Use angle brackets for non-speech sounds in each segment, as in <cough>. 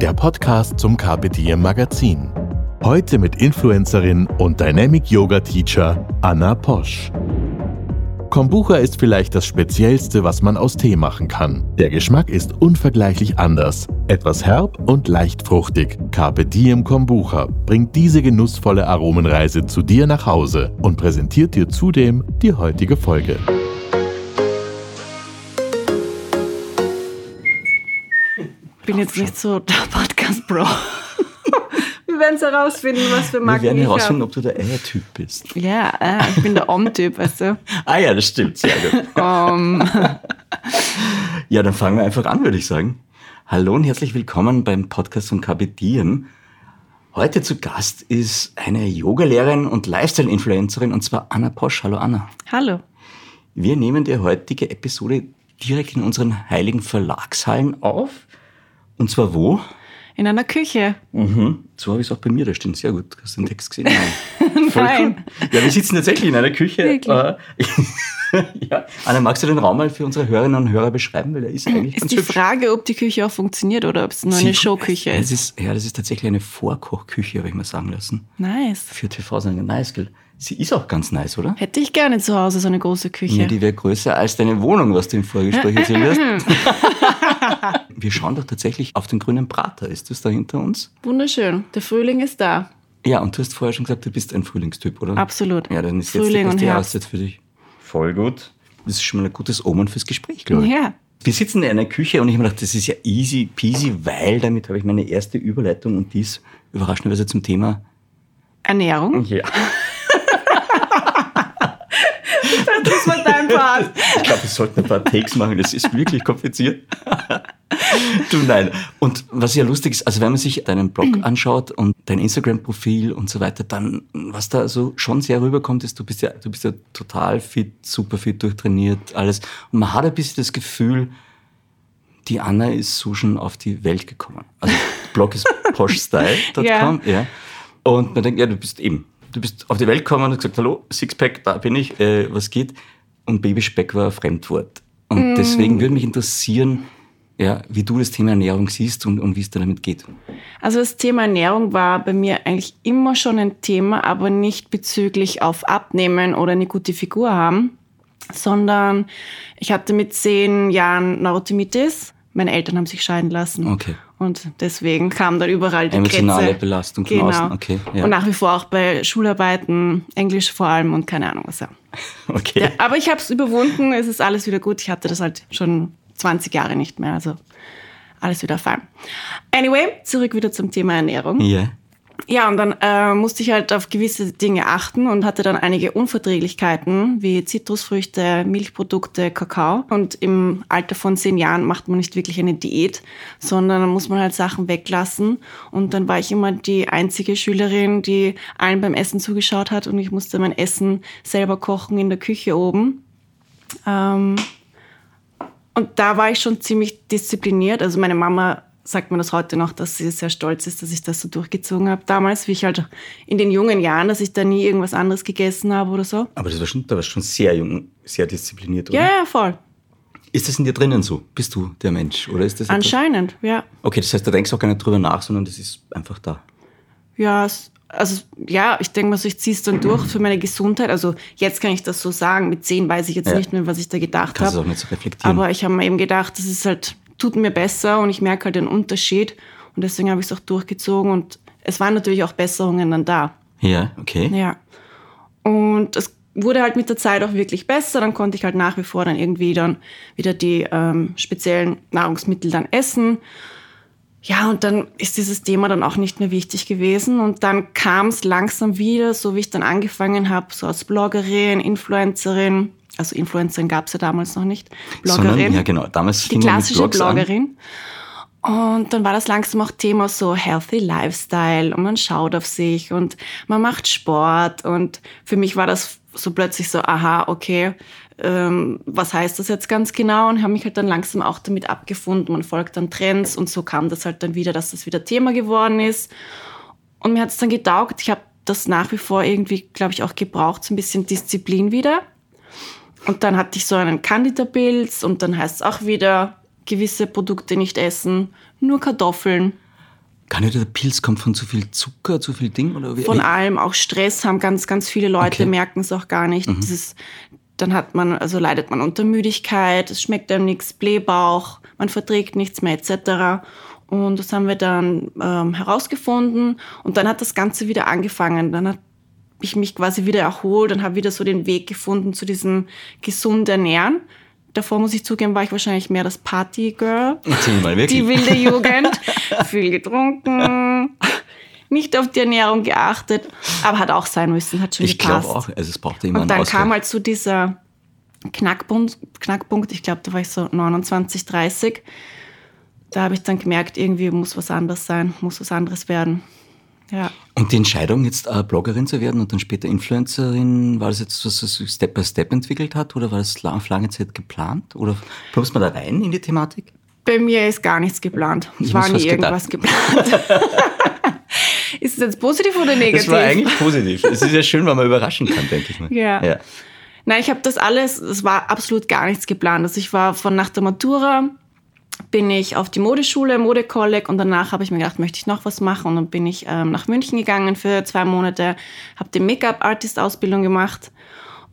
der Podcast zum Diem Magazin. Heute mit Influencerin und Dynamic Yoga Teacher Anna Posch. Kombucha ist vielleicht das Speziellste, was man aus Tee machen kann. Der Geschmack ist unvergleichlich anders. Etwas herb und leicht fruchtig. Carpe Diem Kombucha bringt diese genussvolle Aromenreise zu dir nach Hause und präsentiert dir zudem die heutige Folge. Ich bin jetzt nicht so der Podcast-Bro. <laughs> Wir werden es herausfinden, was für Wir Marken werden ich herausfinden, ob du der Eiertyp bist. Ja, äh, ich bin der Om-Typ, weißt du. Ah ja, das stimmt. Sehr gut. Um, <laughs> Ja, dann fangen wir einfach an, würde ich sagen. Hallo und herzlich willkommen beim Podcast von Diem. Heute zu Gast ist eine Yogalehrerin und Lifestyle-Influencerin und zwar Anna Posch. Hallo Anna. hallo. Wir nehmen die heutige Episode direkt in unseren heiligen Verlagshallen auf. Und zwar wo? In einer Küche. Mhm. So habe ich es auch bei mir da stehen. Sehr gut. Hast du den Text gesehen? Nein. <laughs> Voll Nein. Cool. Ja, wir sitzen tatsächlich in einer Küche. Wirklich? Äh, <laughs> ja. Anna, magst du den Raum mal für unsere Hörerinnen und Hörer beschreiben? Weil der ist eigentlich Ist ganz die. Frage, ob die Küche auch funktioniert oder ob es nur eine Sie- Showküche Es ist. ist. Ja, das ist tatsächlich eine Vorkochküche, habe ich mal sagen lassen. Nice. Für TV-Sendungen. Nice, gell? Sie ist auch ganz nice, oder? Hätte ich gerne zu Hause so eine große Ja, Küche. die wäre größer als deine Wohnung, was du im Vorgespräch <laughs> erzählt hast. <laughs> Wir schauen doch tatsächlich auf den grünen Prater. Ist das da hinter uns? Wunderschön. Der Frühling ist da. Ja, und du hast vorher schon gesagt, du bist ein Frühlingstyp, oder? Absolut. Ja, dann ist jetzt Frühling die beste Herbst. Jahreszeit für dich. Voll gut. Das ist schon mal ein gutes Omen fürs Gespräch, glaube ich. Ja. Wir sitzen in einer Küche und ich habe mir gedacht, das ist ja easy peasy, weil damit habe ich meine erste Überleitung und die ist überraschenderweise zum Thema. Ernährung. Ja. Das war dein Part. Ich glaube, wir sollten ein paar Takes machen, das ist wirklich kompliziert. du, nein. Und was ja lustig ist, also wenn man sich deinen Blog anschaut und dein Instagram-Profil und so weiter, dann, was da so schon sehr rüberkommt, ist, du bist ja, du bist ja total fit, super fit, durchtrainiert, alles. Und man hat ein bisschen das Gefühl, die Anna ist so schon auf die Welt gekommen. Also, Blog ist <laughs> poshstyle.com, Ja. ja. Und man denkt, ja, du bist eben, du bist auf die Welt gekommen und hast gesagt, hallo, Sixpack, da bin ich, äh, was geht? Und Babyspeck war ein Fremdwort. Und deswegen würde mich interessieren, ja, wie du das Thema Ernährung siehst und, und wie es dir damit geht. Also das Thema Ernährung war bei mir eigentlich immer schon ein Thema, aber nicht bezüglich auf Abnehmen oder eine gute Figur haben, sondern ich hatte mit zehn Jahren Neurotimitis. Meine Eltern haben sich scheiden lassen. Okay. Und deswegen kam dann überall die Emotionale Krätze. Belastung von genau. außen, okay, ja. Und nach wie vor auch bei Schularbeiten, Englisch vor allem und keine Ahnung was. Ja. <laughs> Okay. Ja, aber ich habe es überwunden, es ist alles wieder gut. Ich hatte das halt schon 20 Jahre nicht mehr, also alles wieder fein. Anyway, zurück wieder zum Thema Ernährung. Ja. Ja, und dann äh, musste ich halt auf gewisse Dinge achten und hatte dann einige Unverträglichkeiten wie Zitrusfrüchte, Milchprodukte, Kakao. Und im Alter von zehn Jahren macht man nicht wirklich eine Diät, sondern muss man halt Sachen weglassen. Und dann war ich immer die einzige Schülerin, die allen beim Essen zugeschaut hat und ich musste mein Essen selber kochen in der Küche oben. Ähm, und da war ich schon ziemlich diszipliniert. Also meine Mama sagt mir das heute noch, dass sie sehr stolz ist, dass ich das so durchgezogen habe. Damals, wie ich halt in den jungen Jahren, dass ich da nie irgendwas anderes gegessen habe oder so. Aber das war schon, da warst du schon sehr jung, sehr diszipliniert, oder? Ja, ja, voll. Ist das in dir drinnen so? Bist du der Mensch? Oder ist das etwas- Anscheinend, ja. Okay, das heißt, du denkst auch gar nicht drüber nach, sondern das ist einfach da. Ja, es- also ja, ich denke mal so, ich ziehe es dann durch für meine Gesundheit. Also jetzt kann ich das so sagen. Mit zehn weiß ich jetzt Ja. nicht mehr, was ich da gedacht Kannst du habe. auch nicht so reflektieren. Aber ich habe mir eben gedacht, das ist halt, tut mir besser und ich merke halt den Unterschied. Und deswegen habe ich es auch durchgezogen und es waren natürlich auch Besserungen dann da. Ja, okay. Ja. Und es wurde halt mit der Zeit auch wirklich besser. Dann konnte ich halt nach wie vor dann irgendwie dann wieder die ähm, speziellen Nahrungsmittel dann essen. Ja, und dann ist dieses Thema dann auch nicht mehr wichtig gewesen. Und dann kam es langsam wieder, so wie ich dann angefangen habe, so als Bloggerin, Influencerin. Also Influencerin gab es ja damals noch nicht. Sondern, Bloggerin. ja, genau. Damals Die mit klassische Blogs an. Bloggerin. Und dann war das langsam auch Thema so Healthy Lifestyle und man schaut auf sich und man macht Sport. Und für mich war das so plötzlich so, aha, okay, ähm, was heißt das jetzt ganz genau? Und habe mich halt dann langsam auch damit abgefunden. Man folgt dann Trends und so kam das halt dann wieder, dass das wieder Thema geworden ist. Und mir hat es dann getaugt. Ich habe das nach wie vor irgendwie, glaube ich, auch gebraucht, so ein bisschen Disziplin wieder. Und dann hatte ich so einen Candida-Pilz und dann heißt es auch wieder, gewisse Produkte nicht essen, nur Kartoffeln. Candida-Pilz kommt von zu viel Zucker, zu viel Ding? Oder wie? Von allem, auch Stress haben ganz, ganz viele Leute, Okay. merken es auch gar nicht. Mhm. Dieses, dann hat man, also leidet man unter Müdigkeit, es schmeckt einem nichts, Blähbauch, man verträgt nichts mehr etc. Und das haben wir dann ähm, herausgefunden und dann hat das Ganze wieder angefangen. Dann hat ich mich quasi wieder erholt und habe wieder so den Weg gefunden zu diesem gesund ernähren. Davor muss ich zugeben, war ich wahrscheinlich mehr das Party-Girl die wilde Jugend, <laughs> viel getrunken, nicht auf die Ernährung geachtet, aber hat auch sein müssen, hat schon ich glaube gepasst. auch, also es brauchte immer Und dann einen kam halt so dieser Knackpunkt, Knackpunkt ich glaube, da war ich so 29, 30. Da habe ich dann gemerkt, irgendwie muss was anderes sein, muss was anderes werden. Ja. Und die Entscheidung, jetzt äh, Bloggerin zu werden und dann später Influencerin, war das jetzt, was sich Step by Step entwickelt hat oder war das auf lange Zeit geplant? Oder plumpst man da rein in die Thematik? Bei mir ist gar nichts geplant. Ich Es war nie irgendwas geplant. <laughs> ist es jetzt positiv oder negativ? Das war eigentlich positiv. es ist ja schön, wenn man überraschen kann, denke ich mal. Ja. ja. Nein, ich habe das alles, es war absolut gar nichts geplant. Also ich war von nach der Matura, bin ich auf die Modeschule, Modekolleg und danach habe ich mir gedacht, möchte ich noch was machen und dann bin ich ähm, nach München gegangen für zwei Monate, habe die Make-up-Artist-Ausbildung gemacht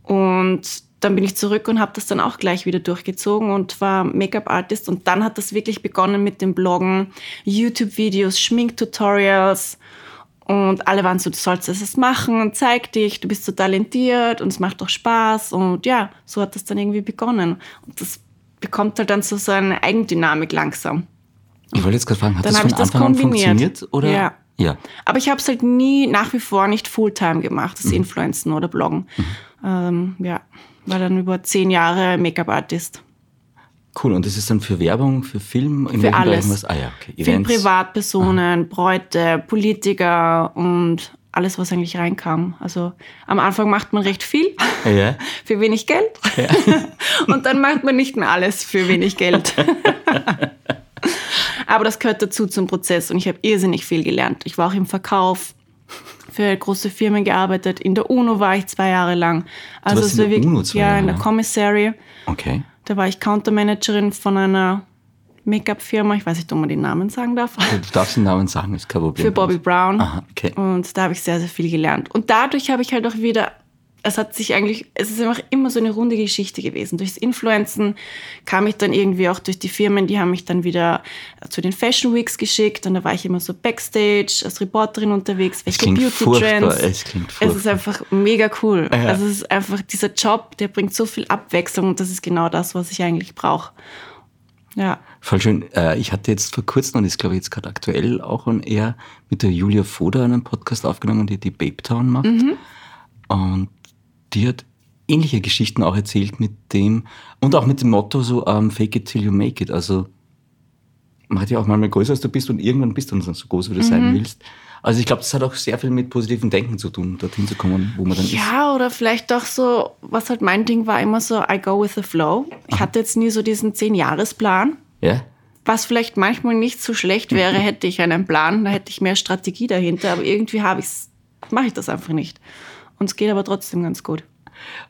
und dann bin ich zurück und habe das dann auch gleich wieder durchgezogen und war Make-up-Artist und dann hat das wirklich begonnen mit dem Bloggen, YouTube-Videos, Schminktutorials und alle waren so, du sollst jetzt machen und zeig dich, du bist so talentiert und es macht doch Spaß. Und ja, so hat das dann irgendwie begonnen. Und das bekommt halt dann so seine Eigendynamik langsam. Ich wollte jetzt gerade fragen, hat Dann das von ich das Anfang an funktioniert? Oder? Ja. ja. Aber ich habe es halt nie nach wie vor nicht Fulltime gemacht, das Influenzen oder Bloggen. Ähm, ja, war dann über zehn Jahre Make-up-Artist. Cool. Und das ist dann für Werbung, für Film? In Für alles. Was? Ah ja, okay. Für Events. Privatpersonen, Bräute, Politiker und alles, was eigentlich reinkam. Also am Anfang macht man recht viel. Ja. <laughs> für wenig Geld. <laughs> Und dann macht man nicht mehr alles für wenig Geld. <laughs> Aber das gehört dazu zum Prozess und ich habe irrsinnig viel gelernt. Ich war auch im Verkauf für große Firmen gearbeitet. In der UNO war ich zwei Jahre lang. Also es in der wirklich- UNO zwei ja, Jahre in der? Commissary. Okay. Da war ich Countermanagerin von einer Make-up-Firma. Ich weiß nicht, ob man den Namen sagen darf. Du darfst den Namen sagen, ist kein Problem. Für Bobby Brown. Aha, okay. Und da habe ich sehr, sehr viel gelernt. Und dadurch habe ich halt auch wieder, es hat sich eigentlich, es ist einfach immer so eine runde Geschichte gewesen. Durchs Influenzen kam ich dann irgendwie auch durch die Firmen, die haben mich dann wieder zu den Fashion Weeks geschickt und da war ich immer so Backstage als Reporterin unterwegs, Es welche Beauty. Trends. Es klingt Es furchtbar. ist einfach mega cool. Ja. Also es ist einfach dieser Job, der bringt so viel Abwechslung und das ist genau das, was ich eigentlich brauche. Ja. Voll schön. Äh, Ich hatte jetzt vor kurzem, und ist glaube ich jetzt gerade aktuell auch on air, mit der Julia Foda einen Podcast aufgenommen, die die Babe Town macht. Und die hat ähnliche Geschichten auch erzählt mit dem, und auch mit dem Motto so, ähm, fake it till you make it. Also, mach dich auch mal größer als du bist und irgendwann bist du dann so groß, wie du sein willst. Also ich glaube, das hat auch sehr viel mit positivem Denken zu tun, dorthin zu kommen, wo man dann ist. Ja, oder vielleicht doch so, was halt mein Ding war, immer so, I go with the flow. Ich hatte jetzt nie so diesen Zehn-Jahres-Plan. Ja? Was vielleicht manchmal nicht so schlecht wäre, <laughs> hätte ich einen Plan, da hätte ich mehr Strategie dahinter, aber irgendwie habe ich's, mache ich das einfach nicht. Und es geht aber trotzdem ganz gut.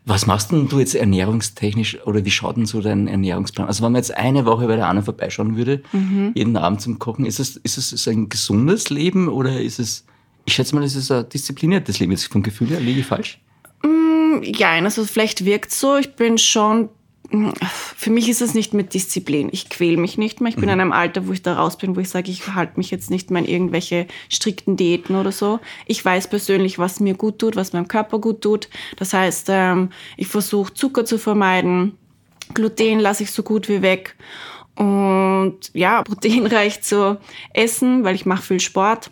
Was machst denn du jetzt ernährungstechnisch oder wie schaut denn so dein Ernährungsplan? Also wenn man jetzt eine Woche bei der Anna vorbeischauen würde, jeden Abend zum Kochen, ist es, ist es ein gesundes Leben oder ist es, ich schätze mal, es ist ein diszipliniertes Leben. Jetzt vom Gefühl her, liege ich falsch? Ja, also vielleicht wirkt so, ich bin schon, für mich ist es nicht mit Disziplin. Ich quäle mich nicht mehr. Ich bin in einem Alter, wo ich da raus bin, wo ich sage, ich halte mich jetzt nicht mehr an irgendwelche strikten Diäten oder so. Ich weiß persönlich, was mir gut tut, was meinem Körper gut tut. Das heißt, ähm, ich versuche Zucker zu vermeiden. Gluten lasse ich so gut wie weg. Und ja, <laughs> proteinreich zu essen, weil ich mache viel Sport.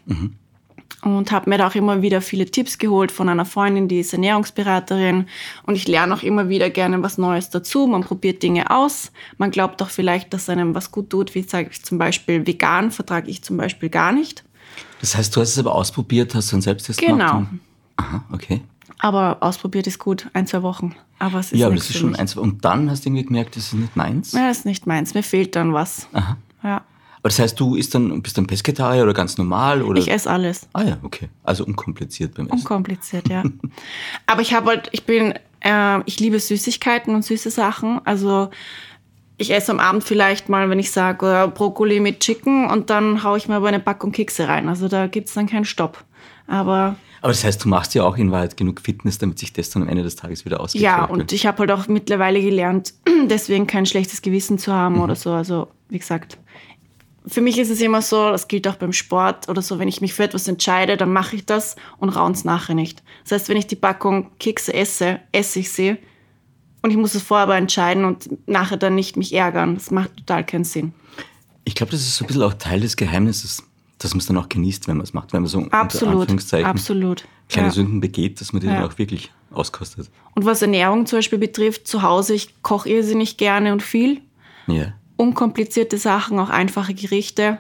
Und habe mir da auch immer wieder viele Tipps geholt von einer Freundin, die ist Ernährungsberaterin und ich lerne auch immer wieder gerne was Neues dazu. Man probiert Dinge aus, man glaubt auch vielleicht, dass einem was gut tut, wie sage ich zum Beispiel vegan, vertrage ich zum Beispiel gar nicht. Das heißt, du hast es aber ausprobiert, hast du einen Selbsttest Genau. gemacht? Genau. Aha, okay. Aber ausprobiert ist gut, ein, zwei Wochen. Aber es ist Ja, aber das ist schon mich. eins. Und dann hast du irgendwie gemerkt, das ist nicht meins. Ja, ist nicht meins. Mir fehlt dann was. Aha. Ja. Aber das heißt, du isst dann, bist dann Pesketarier oder ganz normal? Oder? Ich esse alles. Ah ja, okay. Also unkompliziert beim Essen. Unkompliziert, ja. <laughs> Aber ich habe halt, ich bin, äh, ich liebe Süßigkeiten und süße Sachen. Also ich esse am Abend vielleicht mal, wenn ich sage, äh, Brokkoli mit Chicken und dann haue ich mir aber eine Packung Kekse rein. Also da gibt es dann keinen Stopp. Aber Aber das heißt, du machst ja auch in Wahrheit genug Fitness, damit sich das dann am Ende des Tages wieder ausgeht. ja, und ich habe halt auch mittlerweile gelernt, <clears throat> deswegen kein schlechtes Gewissen zu haben oder so. Also wie gesagt, für mich ist es immer so, das gilt auch beim Sport oder so, wenn ich mich für etwas entscheide, dann mache ich das und raun's nachher nicht. Das heißt, wenn ich die Packung Kekse esse, esse ich sie und ich muss es vorher aber entscheiden und nachher dann nicht mich ärgern. Das macht total keinen Sinn. Ich glaube, das ist so ein bisschen auch Teil des Geheimnisses, dass man es dann auch genießt, wenn man es macht. Wenn man so unter Absolut, Anführungszeichen absolut. kleine Ja. Sünden begeht, dass man die Ja. dann auch wirklich auskostet. Und was Ernährung zum Beispiel betrifft, zu Hause, ich koche irrsinnig gerne und viel. Ja. Unkomplizierte Sachen, auch einfache Gerichte.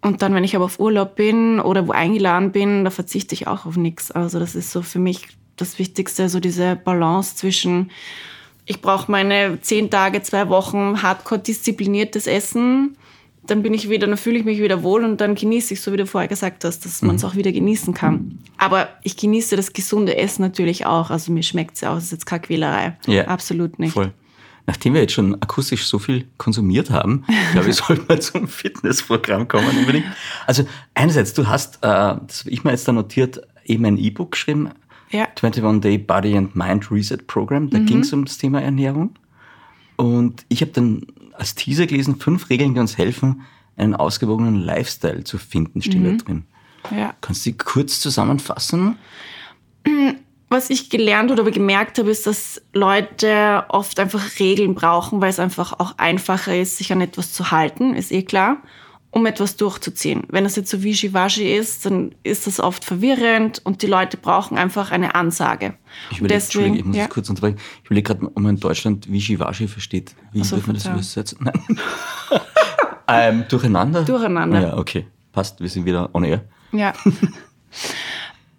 Und dann, wenn ich aber auf Urlaub bin oder wo eingeladen bin, da verzichte ich auch auf nichts. Also das ist so für mich das Wichtigste, so diese Balance zwischen, ich brauche meine zehn Tage, zwei Wochen hardcore diszipliniertes Essen, dann bin ich wieder, dann fühle ich mich wieder wohl und dann genieße ich, so wie du vorher gesagt hast, dass man es auch wieder genießen kann. Aber ich genieße das gesunde Essen natürlich auch. Also mir schmeckt es ja auch, es ist jetzt keine Quälerei. Ja, Absolut nicht. Voll. Nachdem wir jetzt schon akustisch so viel konsumiert haben, glaube ich, <laughs> sollten wir zum Fitnessprogramm kommen unbedingt. Also einerseits, du hast, äh, das habe ich mir jetzt da notiert, eben ein E-Book geschrieben, Ja. 21 Day Body and Mind Reset Program. Da ging es um das Thema Ernährung. Und ich habe dann als Teaser gelesen, fünf Regeln, die uns helfen, einen ausgewogenen Lifestyle zu finden, steht da drin. Ja. Kannst du die kurz zusammenfassen? <clears throat> was ich gelernt oder gemerkt habe, ist, dass Leute oft einfach Regeln brauchen, weil es einfach auch einfacher ist, sich an etwas zu halten, ist eh klar, um etwas durchzuziehen. Wenn das jetzt so wischiwaschi ist, dann ist das oft verwirrend und die Leute brauchen einfach eine Ansage. Ich überlege, Entschuldigung, ich muss ja. kurz unterbrechen. Ich überlege gerade, ob man in Deutschland Wischiwaschi versteht. Wie so, wird man das übersetzen? <laughs> Nein. ähm, durcheinander? Durcheinander. Ja, okay. Passt, wir sind wieder on air. Ja. <laughs>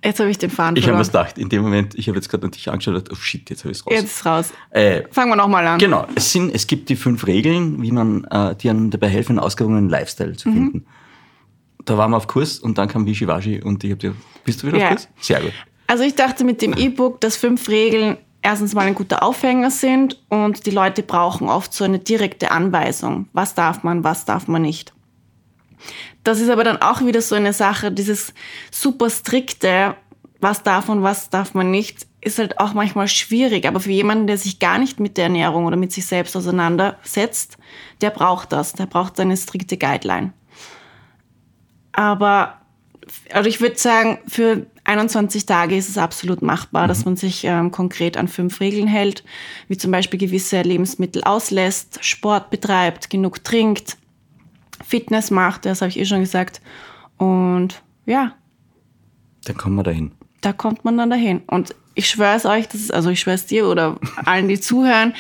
Jetzt habe ich den Faden Ich habe mir gedacht, in dem Moment, ich habe jetzt gerade an dich angeschaut und oh shit, jetzt habe ich es raus. Jetzt ist raus. Äh, Fangen wir nochmal an. genau, es, sind, es gibt die fünf Regeln, wie man, äh, die einem dabei helfen, einen ausgewogenen Lifestyle Mhm. zu finden. Da waren wir auf Kurs und dann kam Wischiwaschi und ich habe dir, bist du wieder Ja. auf Kurs? Sehr gut. Also ich dachte mit dem E-Book, dass fünf Regeln erstens mal ein guter Aufhänger sind und die Leute brauchen oft so eine direkte Anweisung. Was darf man, was darf man nicht. Das ist aber dann auch wieder so eine Sache, dieses super strikte, was darf und was darf man nicht, ist halt auch manchmal schwierig. Aber für jemanden, der sich gar nicht mit der Ernährung oder mit sich selbst auseinandersetzt, der braucht das. Der braucht eine strikte Guideline. Aber also ich würde sagen, für 21 Tage ist es absolut machbar, dass man sich ähm, konkret an fünf Regeln hält, wie zum Beispiel gewisse Lebensmittel auslässt, Sport betreibt, genug trinkt, Fitness macht, das habe ich eh schon gesagt. Und ja, Dann kommen wir dahin. da kommt man dann dahin. Und ich schwöre es euch, das ist, also ich schwöre es dir oder allen, die zuhören,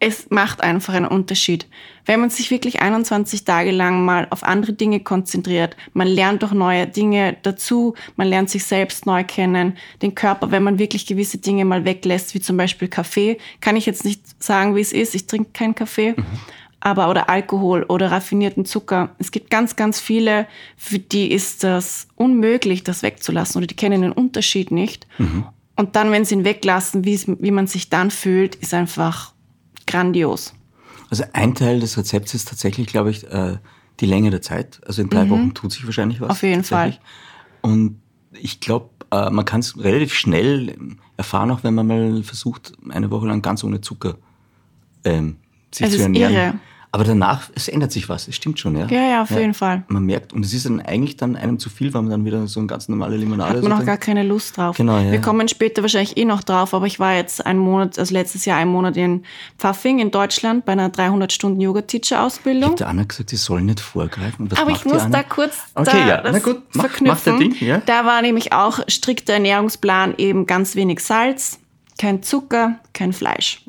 es macht einfach einen Unterschied. Wenn man sich wirklich 21 Tage lang mal auf andere Dinge konzentriert, man lernt doch neue Dinge dazu, man lernt sich selbst neu kennen, den Körper, wenn man wirklich gewisse Dinge mal weglässt, wie zum Beispiel Kaffee, kann ich jetzt nicht sagen, wie es ist, ich trinke keinen Kaffee, aber oder Alkohol oder raffinierten Zucker. Es gibt ganz, ganz viele, für die ist das unmöglich, das wegzulassen oder die kennen den Unterschied nicht. Und dann, wenn sie ihn weglassen, wie, man sich dann fühlt, ist einfach grandios. Also ein Teil des Rezepts ist tatsächlich, glaube ich, äh, die Länge der Zeit. Also in drei Wochen tut sich wahrscheinlich was. Mhm. Auf jeden tatsächlich. Und ich glaube, äh, man kann es relativ schnell erfahren, auch wenn man mal versucht, eine Woche lang ganz ohne Zucker ähm, sich Es zu ernähren. irre. Aber danach, es ändert sich was, es stimmt schon, ja? Ja, ja, auf jeden Fall. Man merkt, und es ist dann eigentlich dann einem zu viel, weil man dann wieder so eine ganz normale Limonade Hat man noch gar keine Lust drauf. Genau, ja. Wir kommen später wahrscheinlich eh noch drauf, aber ich war jetzt einen Monat, also letztes Jahr einen Monat in Pfaffing in Deutschland bei einer 300-Stunden-Yoga-Teacher-Ausbildung. Hat der Anna gesagt, sie soll nicht vorgreifen? Was Aber ich muss da kurz Okay, da ja. das Na gut, mach- verknüpfen. mach Ding, ja. Da war nämlich auch strikter Ernährungsplan, eben ganz wenig Salz, kein Zucker, kein Fleisch.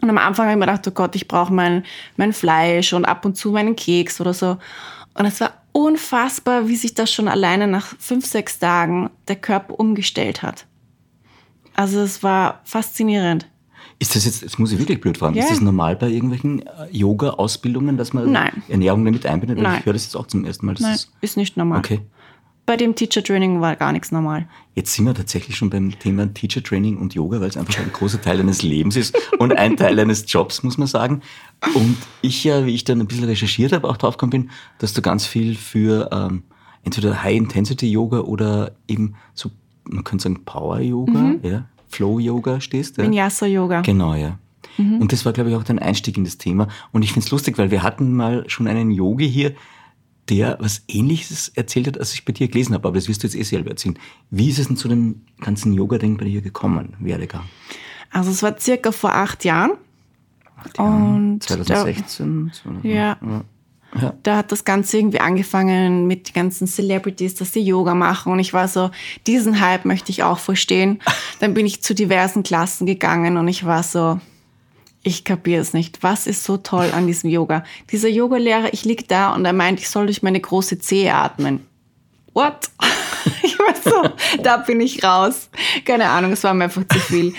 Und am Anfang habe ich mir gedacht, oh Gott, ich brauche mein, mein Fleisch und ab und zu meinen Keks oder so. Und es war unfassbar, wie sich das schon alleine nach fünf, sechs Tagen der Körper umgestellt hat. Also es war faszinierend. Ist das jetzt, jetzt muss ich wirklich blöd fragen, Ja. ist das normal bei irgendwelchen äh, Yoga-Ausbildungen, dass man Nein. Ernährung damit einbindet? Nein. Ich höre das jetzt auch zum ersten Mal. Das Nein, Ist, ist nicht normal. okay. Bei dem Teacher Training war gar nichts normal. Jetzt sind wir tatsächlich schon beim Thema Teacher Training und Yoga, weil es einfach ein großer Teil eines Lebens ist und ein Teil eines Jobs, muss man sagen. Und ich ja, wie ich dann ein bisschen recherchiert habe, auch draufgekommen bin, dass du ganz viel für ähm, entweder High-Intensity-Yoga oder eben so, man könnte sagen Power-Yoga, ja, Flow-Yoga stehst. Ja? Vinyasa Yoga. Genau, ja. Und das war, glaube ich, auch dein Einstieg in das Thema. Und ich finde es lustig, weil wir hatten mal schon einen Yogi hier, der was Ähnliches erzählt hat, als ich bei dir gelesen habe. Aber das wirst du jetzt eh selber erzählen. Wie ist es denn zu dem ganzen Yoga-Ding bei dir gekommen, Werdegang? Also es war circa vor acht Jahren. Und 2016? Da, ja. Ja. Da hat das Ganze irgendwie angefangen mit den ganzen Celebrities, dass sie Yoga machen. Und ich war so, diesen Hype möchte ich auch verstehen. <laughs> Dann bin ich zu diversen Klassen gegangen und ich war so, ich kapiere es nicht. Was ist so toll an diesem Yoga? Dieser Yogalehrer, ich lieg da und er meint, ich soll durch meine große Zehe atmen. What? <laughs> Ich war so, da bin ich raus. Keine Ahnung, es war mir einfach zu viel.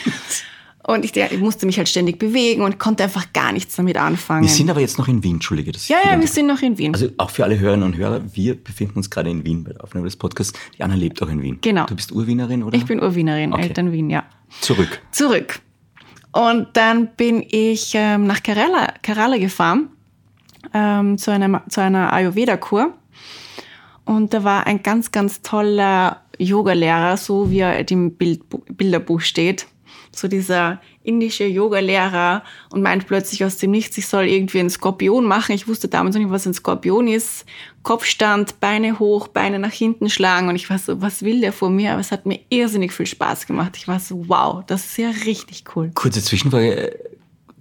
Und ich, ich musste mich halt ständig bewegen und konnte einfach gar nichts damit anfangen. Wir sind aber jetzt noch in Wien, Entschuldige. Das ja, ja, wir sind noch in Wien. Also auch für alle Hörerinnen und Hörer, wir befinden uns gerade in Wien bei der Aufnahme des Podcasts. Die Anna lebt auch in Wien. Genau. Du bist Urwienerin, oder? ich bin Urwienerin, Okay. Eltern Wien, ja. Zurück. Zurück. Und dann bin ich ähm, nach Kerala, Kerala gefahren ähm, zu, einer, zu einer Ayurveda-Kur. Und da war ein ganz, ganz toller Yogalehrer, so wie er im Bild, Bilderbuch steht. So dieser indische Yogalehrer und meint plötzlich aus dem Nichts, ich soll irgendwie einen Skorpion machen. Ich wusste damals noch nicht, was ein Skorpion ist. Kopfstand, Beine hoch, Beine nach hinten schlagen. Und ich war so, was will der von mir? Aber es hat mir irrsinnig viel Spaß gemacht. Ich war so, wow, das ist ja richtig cool. Kurze Zwischenfrage.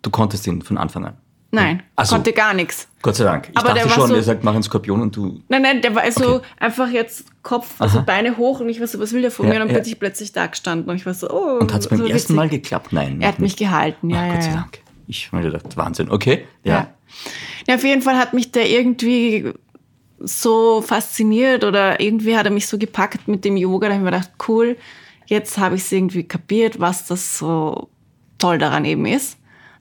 Du konntest ihn von Anfang an? Nein, so. konnte gar nichts. Gott sei Dank. Ich Aber dachte schon, so- er sagt, mach einen Skorpion und du. Nein, nein, der war so Okay. einfach jetzt Kopf, also Aha. Beine hoch und ich war so, was will der von Ja, mir? Und dann ja. bin ich plötzlich da gestanden und ich war so, oh. Und hat es beim so ersten witzig. Mal geklappt? Nein. Er hat mich gehalten, ja, Ach, ja, Gott sei. Dank. Ich habe mir gedacht, Wahnsinn. Okay. Ja. Ja. ja. Auf jeden Fall hat mich der irgendwie so fasziniert oder irgendwie hat er mich so gepackt mit dem Yoga. Da habe ich mir gedacht, cool, jetzt habe ich es irgendwie kapiert, was das so toll daran eben ist.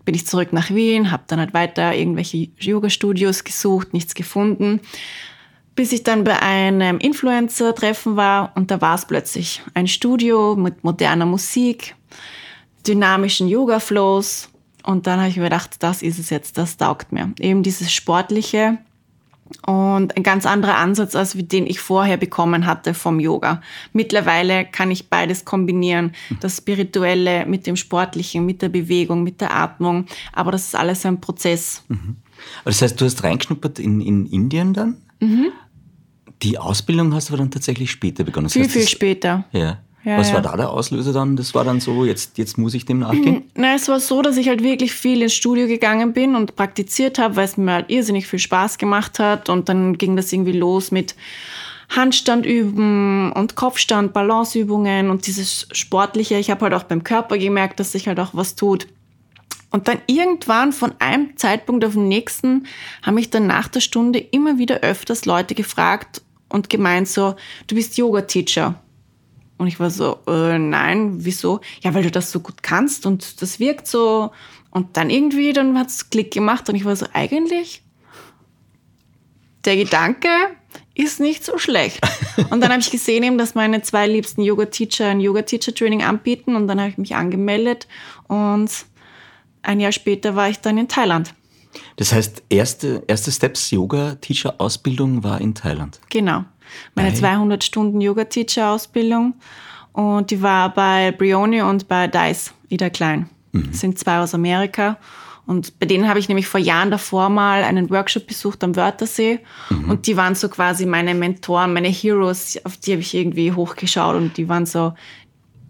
Bin ich zurück nach Wien, habe dann halt weiter irgendwelche Yoga-Studios gesucht, nichts gefunden. Bis ich dann bei einem Influencer-Treffen war und da war es plötzlich ein Studio mit moderner Musik, dynamischen Yoga-Flows. Und dann habe ich mir gedacht, das ist es jetzt, das taugt mir. Eben dieses Sportliche und ein ganz anderer Ansatz, als den ich vorher bekommen hatte vom Yoga. Mittlerweile kann ich beides kombinieren, das Spirituelle mit dem Sportlichen, mit der Bewegung, mit der Atmung. Aber das ist alles ein Prozess. Aber das heißt, du hast reingeschnuppert in, in Indien dann? Die Ausbildung hast du aber dann tatsächlich später begonnen. Das Viel, heißt, viel später. Ja. Ja, Was ja. war da der Auslöser dann? Das war dann so, jetzt, jetzt muss ich dem nachgehen? Na, es war so, dass ich halt wirklich viel ins Studio gegangen bin und praktiziert habe, weil es mir halt irrsinnig viel Spaß gemacht hat. Und dann ging das irgendwie los mit Handstand üben und Kopfstand, Balanceübungen und dieses Sportliche. Ich habe halt auch beim Körper gemerkt, dass sich halt auch was tut. Und dann irgendwann von einem Zeitpunkt auf den nächsten haben mich dann nach der Stunde immer wieder öfters Leute gefragt und gemeint so, du bist Yoga-Teacher. Und ich war so, äh, nein, wieso? Ja, weil du das so gut kannst und das wirkt so. Und dann irgendwie, dann hat's Klick gemacht und ich war so, eigentlich, der Gedanke ist nicht so schlecht. <laughs> Und dann habe ich gesehen, eben, dass meine zwei liebsten Yoga-Teacher ein Yoga-Teacher-Training anbieten und dann habe ich mich angemeldet und ein Jahr später war ich dann in Thailand. Das heißt, erste, erste Steps Yoga-Teacher-Ausbildung war in Thailand. Genau. Meine Bei? 200 Stunden Yoga-Teacher-Ausbildung. Und die war bei Brioni und bei Dice, Ida Klein. Das sind zwei aus Amerika. Und bei denen habe ich nämlich vor Jahren davor mal einen Workshop besucht am Wörthersee. Mhm. Und die waren so quasi meine Mentoren, meine Heroes, auf die habe ich irgendwie hochgeschaut und die waren so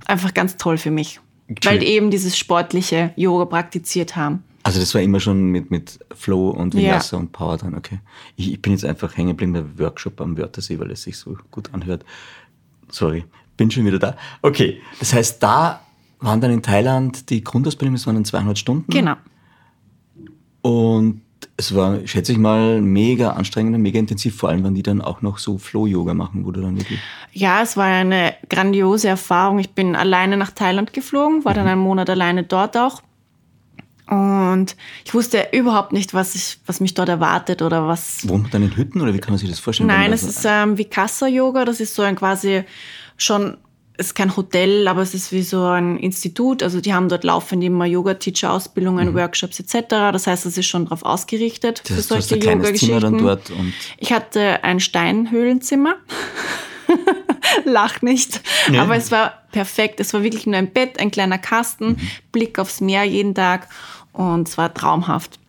einfach ganz toll für mich. Weil die eben dieses sportliche Yoga praktiziert haben. Also das war immer schon mit, mit Flow und Ja. Vinyasa und Power dran, okay. Ich, ich bin jetzt einfach hängen geblieben beim Workshop am Wörthersee, weil es sich so gut anhört. Sorry, bin schon wieder da. Okay, das heißt, da waren dann in Thailand die Grundausbildung, das waren dann 200 Stunden. Genau. Und es war, schätze ich mal, mega anstrengend und mega intensiv, vor allem, wenn die dann auch noch so Flow-Yoga machen, du dann wirklich... Ja, es war eine grandiose Erfahrung. Ich bin alleine nach Thailand geflogen, war dann einen Monat alleine dort auch. Und ich wusste überhaupt nicht, was, ich, was mich dort erwartet oder was. Wohnt man dann in Hütten oder wie kann man sich das vorstellen? Nein, es ist ähm, Vikasa-Yoga. Das ist so ein quasi schon, es ist kein Hotel, aber es ist wie so ein Institut. Also die haben dort laufend immer Yoga-Teacher-Ausbildungen, Workshops etc. Das heißt, es ist schon darauf ausgerichtet Mhm. das für heißt, solche ein kleines Zimmer dann Yoga-Geschichten. dort und Ich hatte ein Steinhöhlenzimmer. <laughs> Lach nicht. Ja. Aber es war perfekt. Es war wirklich nur ein Bett, ein kleiner Kasten, Blick aufs Meer jeden Tag und es war traumhaft.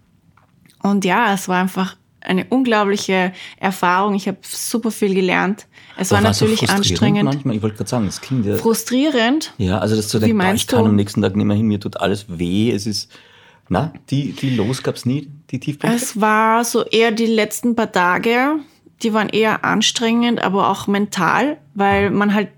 Und ja, es war einfach eine unglaubliche Erfahrung. Ich habe super viel gelernt. Es war auch natürlich anstrengend. Manchmal, ich wollte gerade sagen, das klingt ja... Frustrierend. Ja, also dass du denkst, boah, ich kann du? am nächsten Tag nicht mehr hin, mir tut alles weh, es ist... Na, die, die Los gab's nie, die Tiefpunkte? Es war so eher die letzten paar Tage, die waren eher anstrengend, aber auch mental, weil man halt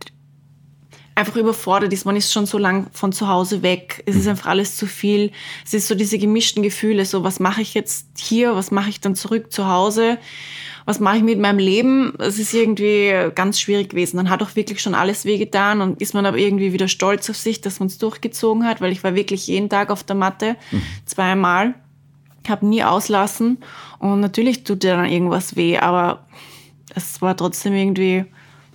einfach überfordert ist. Man ist schon so lang von zu Hause weg. Es ist einfach alles zu viel. Es ist so diese gemischten Gefühle, so was mache ich jetzt hier, was mache ich dann zurück zu Hause, was mache ich mit meinem Leben. Es ist irgendwie ganz schwierig gewesen. Dann hat auch wirklich schon alles wehgetan und ist man aber irgendwie wieder stolz auf sich, dass man es durchgezogen hat, weil ich war wirklich jeden Tag auf der Matte, zweimal. Ich habe nie auslassen und natürlich tut dir dann irgendwas weh, aber es war trotzdem irgendwie,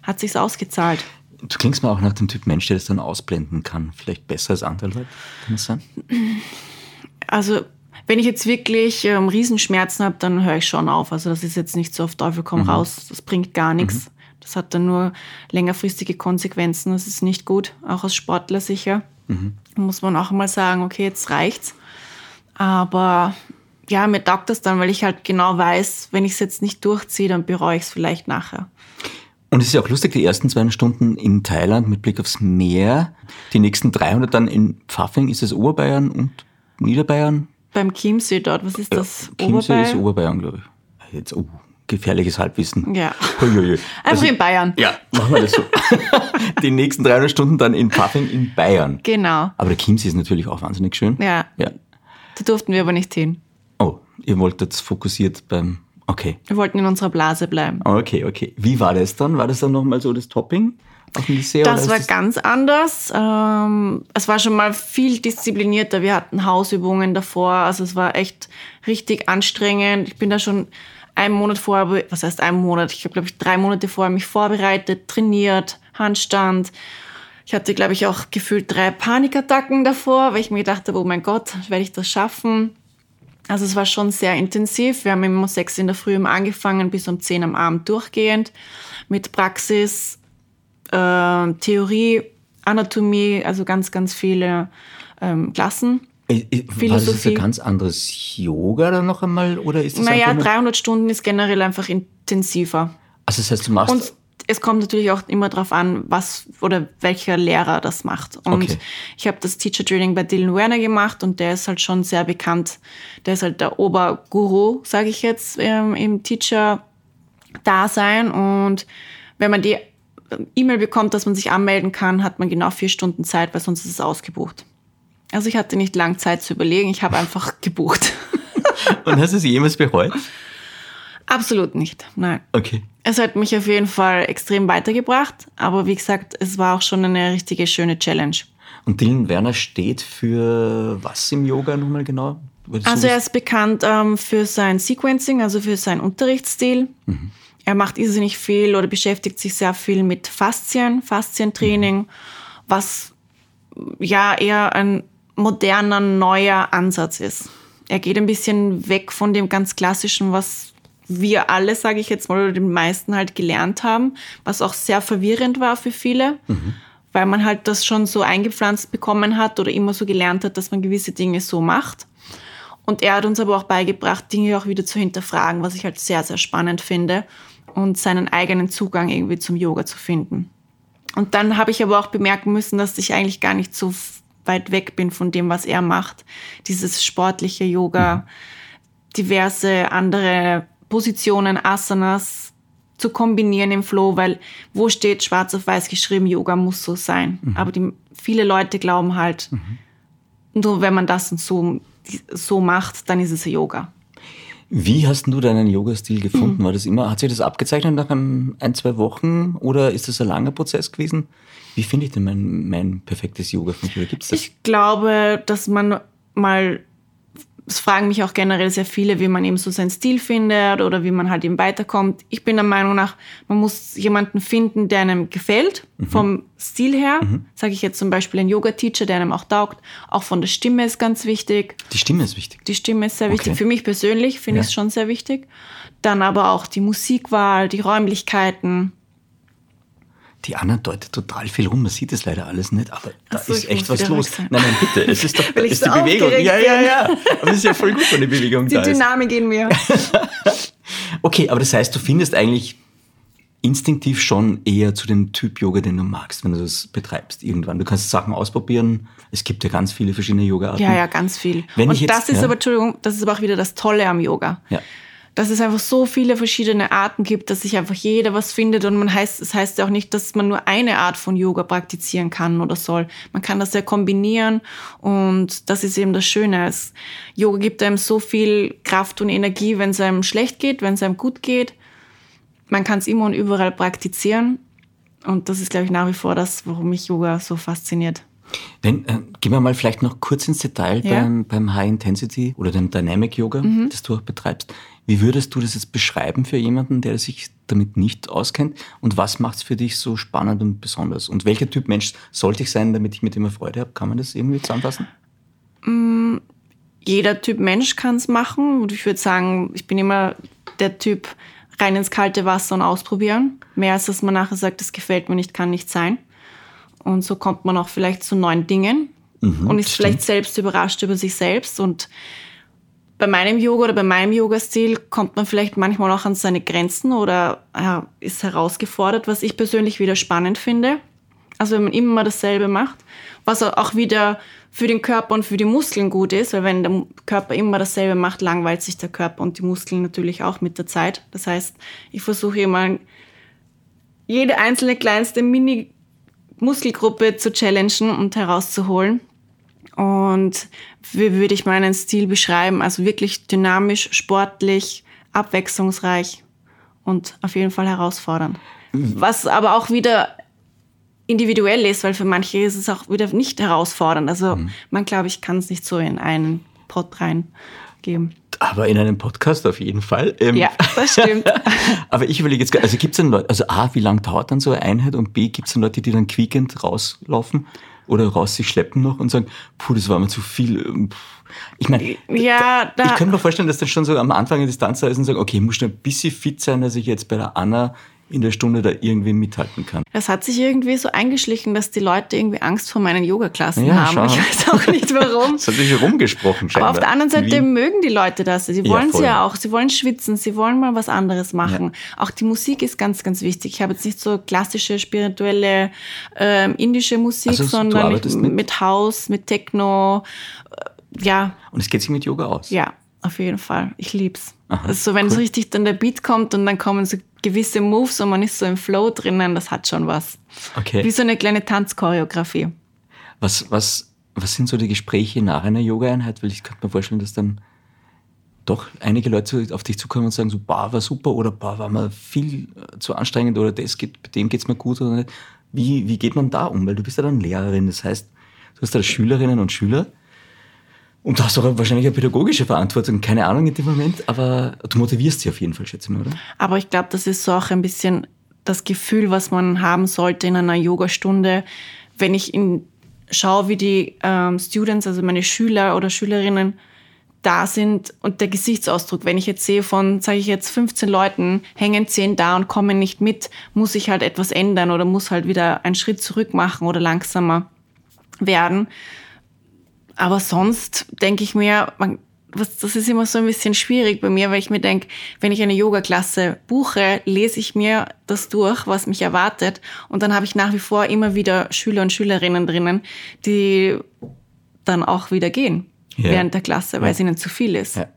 hat sich's ausgezahlt. Du klingst mir auch nach dem Typ Mensch, der das dann ausblenden kann. Vielleicht besser als andere Leute, kann das sein? Also wenn ich jetzt wirklich ähm, Riesenschmerzen habe, dann höre ich schon auf. Also das ist jetzt nicht so auf Teufel komm raus, das bringt gar nichts. Das hat dann nur längerfristige Konsequenzen. Das ist nicht gut, auch als Sportler sicher. Muss man auch mal sagen, okay, jetzt reicht's. Aber ja, mir taugt das dann, weil ich halt genau weiß, wenn ich es jetzt nicht durchziehe, dann bereue ich es vielleicht nachher. Und es ist ja auch lustig, die ersten 200 Stunden in Thailand mit Blick aufs Meer, die nächsten 300 dann in Pfaffing, ist es Oberbayern und Niederbayern? Beim Chiemsee dort, was ist das? Chiemsee ist Oberbayern? Oberbayern, glaube ich. Jetzt, oh, gefährliches Halbwissen. Ja. <laughs> Huiuiui. Einfach Also- in Bayern. Ja, machen wir das so. <laughs> die nächsten 300 Stunden dann in Pfaffing in Bayern. Genau. Aber der Chiemsee ist natürlich auch wahnsinnig schön. Ja. ja. Da durften wir aber nicht hin. Oh, ihr wolltet fokussiert beim. Okay. Wir wollten in unserer Blase bleiben. Okay, okay. Wie war das dann? War das dann nochmal so das Topping auf dem Dessert? Das war ist ganz anders. Ähm, es war schon mal viel disziplinierter. Wir hatten Hausübungen davor. Also es war echt richtig anstrengend. Ich bin da schon einen Monat vorher, was heißt einen Monat? Ich habe, glaube ich, drei Monate vorher mich vorbereitet, trainiert, Handstand. Ich hatte, glaube ich, auch gefühlt drei Panikattacken davor, weil ich mir gedacht habe, oh mein Gott, werde ich das schaffen? Also es war schon sehr intensiv. Wir haben immer um sechs in der Früh angefangen, bis um zehn am Abend durchgehend mit Praxis, äh, Theorie, Anatomie, also ganz, ganz viele ähm, Klassen. Ich- War das Philosophie. ein ganz anderes Yoga dann noch einmal? Oder ist das Naja, einfach nur, 300 Stunden ist generell einfach intensiver. Also das heißt, du machst... Und es kommt natürlich auch immer darauf an, was oder welcher Lehrer das macht. Und Okay. ich habe das Teacher Training bei Dylan Werner gemacht und der ist halt schon sehr bekannt. Der ist halt der Oberguru, sage ich jetzt, ähm, im Teacher-Dasein. Und wenn man die E-Mail bekommt, dass man sich anmelden kann, hat man genau vier Stunden Zeit, weil sonst ist es ausgebucht. Also ich hatte nicht lang Zeit zu überlegen, ich habe einfach gebucht. Und hast du es jemals bereut? <laughs> Absolut nicht, nein. Okay. Es hat mich auf jeden Fall extrem weitergebracht, aber wie gesagt, es war auch schon eine richtige schöne Challenge. Und Dylan Werner steht für was im Yoga nochmal genau? Also so er ist bekannt ähm, für sein Sequencing, also für seinen Unterrichtsstil. Er macht irrsinnig viel oder beschäftigt sich sehr viel mit Faszien, Faszientraining, was ja eher ein moderner, neuer Ansatz ist. Er geht ein bisschen weg von dem ganz klassischen, was wir alle, sage ich jetzt mal, oder die meisten halt gelernt haben, was auch sehr verwirrend war für viele, weil man halt das schon so eingepflanzt bekommen hat oder immer so gelernt hat, dass man gewisse Dinge so macht. Und er hat uns aber auch beigebracht, Dinge auch wieder zu hinterfragen, was ich halt sehr, sehr spannend finde und seinen eigenen Zugang irgendwie zum Yoga zu finden. Und dann habe ich aber auch bemerken müssen, dass ich eigentlich gar nicht so weit weg bin von dem, was er macht. Dieses sportliche Yoga, mhm. diverse andere Positionen, Asanas zu kombinieren im Flow, weil wo steht schwarz auf weiß geschrieben, Yoga muss so sein. Mhm. Aber die, viele Leute glauben halt, mhm. nur wenn man das und so, so macht, dann ist es Yoga. Wie hast du deinen Yoga-Stil gefunden? Mhm. War das immer, hat sich das abgezeichnet nach ein, ein, zwei Wochen oder ist das ein langer Prozess gewesen? Wie finde ich denn mein, mein perfektes Yoga von? Gibt's das? Ich glaube, dass man mal es fragen mich auch generell sehr viele, wie man eben so seinen Stil findet oder wie man halt eben weiterkommt. Ich bin der Meinung nach, man muss jemanden finden, der einem gefällt, mhm. vom Stil her. Mhm. Sage ich jetzt zum Beispiel einen Yoga-Teacher, der einem auch taugt. Auch von der Stimme ist ganz wichtig. Die Stimme ist wichtig. Die Stimme ist sehr wichtig. Okay. Für mich persönlich finde ja. ich es schon sehr wichtig. Dann aber auch die Musikwahl, die Räumlichkeiten. Die Anna deutet total viel rum. Man sieht es leider alles nicht, aber da so, ist echt was los. Nein, nein, bitte. Es ist doch <laughs> ist so die Bewegung. Ja, ja, ja. Aber es ist ja voll gut, wenn die Bewegung die da ist. Die Dynamik in mir. <laughs> okay, aber das heißt, du findest eigentlich instinktiv schon eher zu dem Typ Yoga, den du magst, wenn du das betreibst irgendwann. Du kannst Sachen ausprobieren. Es gibt ja ganz viele verschiedene Yoga-Arten. Ja, ja, ganz viel. Wenn Und jetzt, das ist ja, aber, Entschuldigung, das ist aber auch wieder das Tolle am Yoga. Ja dass es einfach so viele verschiedene Arten gibt, dass sich einfach jeder was findet und man heißt, es heißt ja auch nicht, dass man nur eine Art von Yoga praktizieren kann oder soll. Man kann das ja kombinieren und das ist eben das Schöne. Es, Yoga gibt einem so viel Kraft und Energie, wenn es einem schlecht geht, wenn es einem gut geht. Man kann es immer und überall praktizieren und das ist, glaube ich, nach wie vor das, warum mich Yoga so fasziniert. Wenn, äh, gehen wir mal vielleicht noch kurz ins Detail ja. beim, beim High Intensity oder dem Dynamic Yoga, mhm. das du auch betreibst. Wie würdest du das jetzt beschreiben für jemanden, der sich damit nicht auskennt? Und was macht es für dich so spannend und besonders? Und welcher Typ Mensch sollte ich sein, damit ich mit ihm Freude habe? Kann man das irgendwie zusammenfassen? Mm, jeder Typ Mensch kann es machen. Und ich würde sagen, ich bin immer der Typ rein ins kalte Wasser und ausprobieren. Mehr als dass man nachher sagt, das gefällt mir nicht, kann nicht sein. Und so kommt man auch vielleicht zu neuen Dingen mhm, und ist stimmt. vielleicht selbst überrascht über sich selbst. Und bei meinem Yoga oder bei meinem Yoga-Stil kommt man vielleicht manchmal auch an seine Grenzen oder ja, ist herausgefordert, was ich persönlich wieder spannend finde. Also wenn man immer dasselbe macht, was auch wieder für den Körper und für die Muskeln gut ist, weil wenn der Körper immer dasselbe macht, langweilt sich der Körper und die Muskeln natürlich auch mit der Zeit. Das heißt, ich versuche immer jede einzelne kleinste Mini-Muskelgruppe zu challengen und herauszuholen und wie würde ich meinen Stil beschreiben? Also wirklich dynamisch, sportlich, abwechslungsreich und auf jeden Fall herausfordernd. Was aber auch wieder individuell ist, weil für manche ist es auch wieder nicht herausfordernd. Also mhm. man, glaube ich, kann es nicht so in einen Pot reingeben. Aber in einem Podcast auf jeden Fall. Ähm, ja, das stimmt. <laughs> aber ich überlege jetzt, also gibt es dann Leute, also A, wie lange dauert dann so eine Einheit und B, gibt es dann Leute, die dann quiekend rauslaufen? oder raus sich schleppen noch und sagen, puh, das war mir zu viel. Ähm, ich meine, ja, ich könnte mir vorstellen, dass das schon so am Anfang eine Distanz da ist und sagen, okay, ich muss schon ein bisschen fit sein, dass ich jetzt bei der Anna in der Stunde da irgendwie mithalten kann. Das hat sich irgendwie so eingeschlichen, dass die Leute irgendwie Angst vor meinen Yoga-Klassen ja, haben. Schau. Ich weiß auch nicht warum. das hat sich rumgesprochen scheinbar. Aber auf der anderen Seite mögen die Leute das. Sie wollen es ja, ja, auch. Sie wollen schwitzen. Sie wollen mal was anderes machen. Ja. Auch die Musik ist ganz, ganz wichtig. Ich habe jetzt nicht so klassische, spirituelle, äh, indische Musik, also, sondern mit, mit House, mit Techno. Äh, ja. Und es geht sich mit Yoga aus? Ja, auf jeden Fall. Ich lieb's. Aha, also wenn cool. so richtig dann der Beat kommt und dann kommen so gewisse Moves und man ist so im Flow drinnen, das hat schon was. Okay. Wie so eine kleine Tanzchoreografie. Was, was, was sind so die Gespräche nach einer Yoga-Einheit? Weil ich könnte mir vorstellen, dass dann doch einige Leute auf dich zukommen und sagen so, bah, war super oder bah, war mal viel äh, zu anstrengend oder das geht, bei dem geht's mir gut oder nicht. Wie, wie geht man da um? Weil du bist ja dann Lehrerin, das heißt, du hast da Schülerinnen und Schüler und du hast auch wahrscheinlich eine pädagogische Verantwortung, keine Ahnung in dem Moment, aber du motivierst sie auf jeden Fall, schätze ich mal, oder? Aber ich glaube, das ist so auch ein bisschen das Gefühl, was man haben sollte in einer Yogastunde, wenn ich in, schaue, wie die ähm, Students, also meine Schüler oder Schülerinnen, da sind und der Gesichtsausdruck, wenn ich jetzt sehe von, sage ich jetzt, 15 Leuten, hängen 10 da und kommen nicht mit, muss ich halt etwas ändern oder muss halt wieder einen Schritt zurück machen oder langsamer werden. Aber sonst denke ich mir, man, was, das ist immer so ein bisschen schwierig bei mir, weil ich mir denke, wenn ich eine Yoga-Klasse buche, lese ich mir das durch, was mich erwartet. Und dann habe ich nach wie vor immer wieder Schüler und Schülerinnen drinnen, die dann auch wieder gehen Ja. während der Klasse, weil es ihnen zu viel ist. Ja.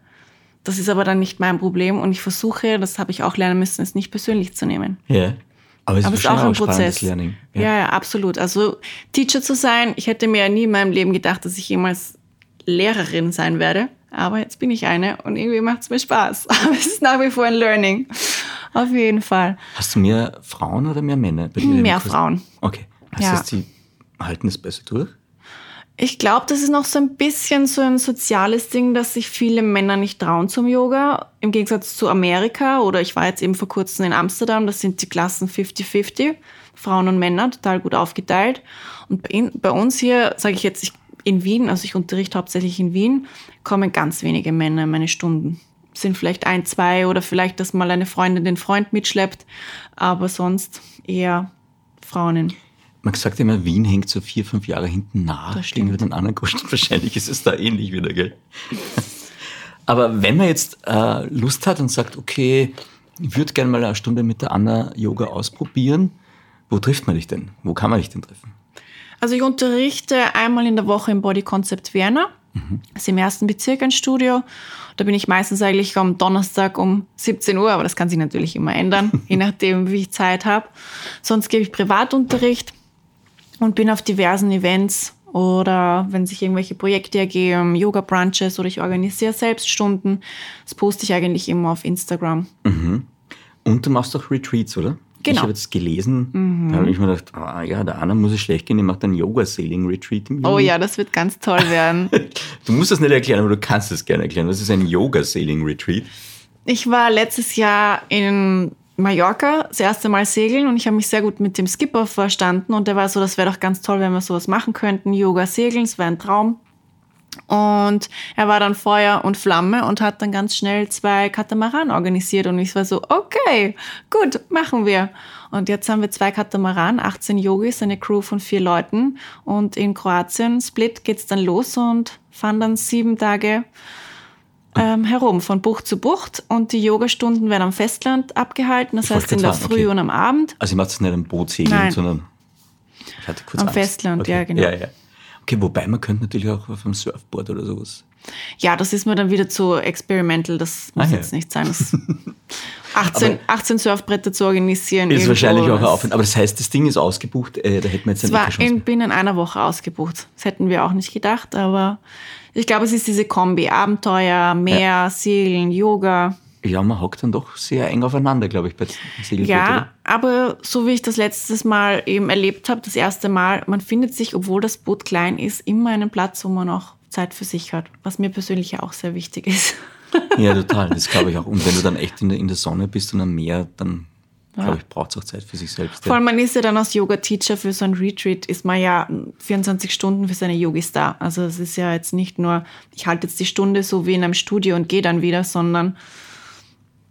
Das ist aber dann nicht mein Problem und ich versuche, das habe ich auch lernen müssen, es nicht persönlich zu nehmen. Ja. Aber es Aber ist es ist auch ein Prozess. Learning. Ja. ja, absolut. Also Teacher zu sein, ich hätte mir ja nie in meinem Leben gedacht, dass ich jemals Lehrerin sein werde. Aber jetzt bin ich eine und irgendwie macht es mir Spaß. <laughs> Aber es ist nach wie vor ein Learning. Auf jeden Fall. Hast du mehr Frauen oder mehr Männer? Mehr? Frauen. Okay. Das Ja. heißt, die halten es besser durch? Ich glaube, das ist noch so ein bisschen so ein soziales Ding, dass sich viele Männer nicht trauen zum Yoga. Im Gegensatz zu Amerika oder ich war jetzt eben vor kurzem in Amsterdam, das sind die Klassen 50-50, Frauen und Männer, total gut aufgeteilt. Und bei, in, uns hier, sage ich jetzt, ich, in Wien, also ich unterrichte hauptsächlich in Wien, kommen ganz wenige Männer in meine Stunden. Sind vielleicht ein, zwei oder vielleicht, dass mal eine Freundin den Freund mitschleppt, aber sonst eher Frauen. Man sagt immer, Wien hängt so vier, fünf Jahre hinten nach stimmt. gegenüber den anderen Großstädten. <laughs> Wahrscheinlich ist es da ähnlich wieder, gell? <laughs> Aber wenn man jetzt äh, Lust hat und sagt, okay, ich würde gerne mal eine Stunde mit der Anna Yoga ausprobieren, wo trifft man dich denn? Wo kann man dich denn treffen? Also ich unterrichte einmal in der Woche im Body Concept Vienna. Das ist im ersten Bezirk ein Studio. Da bin ich meistens eigentlich am Donnerstag um 17 Uhr, aber das kann sich natürlich immer ändern, <laughs> je nachdem, wie ich Zeit habe. Sonst gebe ich Privatunterricht und bin auf diversen Events oder wenn sich irgendwelche Projekte ergeben, Yoga-Brunches oder ich organisiere Selbststunden. Das poste ich eigentlich immer auf Instagram. Und du machst auch Retreats, oder? Genau. Ich habe jetzt gelesen, da habe ich mir gedacht, ah, ja, der Anna muss es schlecht gehen, die macht einen Yoga-Sailing-Retreat im Juni. Oh ja, das wird ganz toll werden. <laughs> Du musst das nicht erklären, aber du kannst es gerne erklären. Was ist ein Yoga-Sailing-Retreat? Ich war letztes Jahr in Mallorca das erste Mal segeln und ich habe mich sehr gut mit dem Skipper verstanden und der war so, das wäre doch ganz toll, wenn wir sowas machen könnten. Yoga segeln, es wäre ein Traum. Und er war dann Feuer und Flamme und hat dann ganz schnell zwei Katamaran organisiert und ich war so, okay, gut, machen wir. Und jetzt haben wir zwei Katamaran, 18 Yogis, eine Crew von vier Leuten und in Kroatien, Split, geht's dann los und fahren dann sieben Tage ähm, herum, von Bucht zu Bucht. Und die Yogastunden werden am Festland abgehalten, das Ich heißt in der sagen, Früh okay. und am Abend. Also, ihr macht es nicht am Boot segeln, Nein. sondern. Ich hatte kurz Am Angst. Festland, okay. ja, genau. Ja, ja. Okay, wobei man könnte natürlich auch auf einem Surfboard oder sowas. Ja, das ist mir dann wieder zu experimental, das muss Ah, ja. jetzt nicht sein. Das <laughs> 18, 18 Surfbretter zu organisieren. Ist wahrscheinlich auch ein Aufwand. Aber das heißt, das Ding ist ausgebucht, äh, da hätten wir jetzt Es eine war Chance. in binnen einer Woche ausgebucht. Das hätten wir auch nicht gedacht, aber ich glaube, es ist diese Kombi. Abenteuer, Meer, Segeln, Yoga. Ja, man hockt dann doch sehr eng aufeinander, glaube ich, bei Segelboot, Ja, oder? aber so wie ich das letztes Mal eben erlebt habe, das erste Mal, man findet sich, obwohl das Boot klein ist, immer einen Platz, wo man auch Zeit für sich hat, was mir persönlich ja auch sehr wichtig ist. Ja, <laughs> total, das glaube ich auch. Und wenn du dann echt in der, in der Sonne bist und am Meer, dann, glaube ich, braucht es auch Zeit für sich selbst. Vor allem, man ist ja dann als Yoga-Teacher für so ein Retreat, ist man ja 24 Stunden für seine Yogis da. Also es ist ja jetzt nicht nur, ich halte jetzt die Stunde so wie in einem Studio und gehe dann wieder, sondern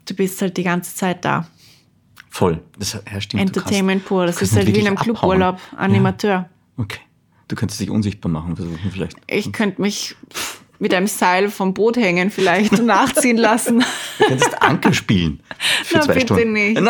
du bist halt die ganze Zeit da. Voll. Das ja, stimmt. du Entertainment pur, das ist halt wie in einem abhauen. Cluburlaub, Animateur. Okay. Du könntest dich unsichtbar machen, versuchen vielleicht. Ich könnte mich mit einem Seil vom Boot hängen vielleicht und nachziehen lassen. Du könntest Anker spielen. Für Na, zwei bitte Stunden. nicht. <laughs>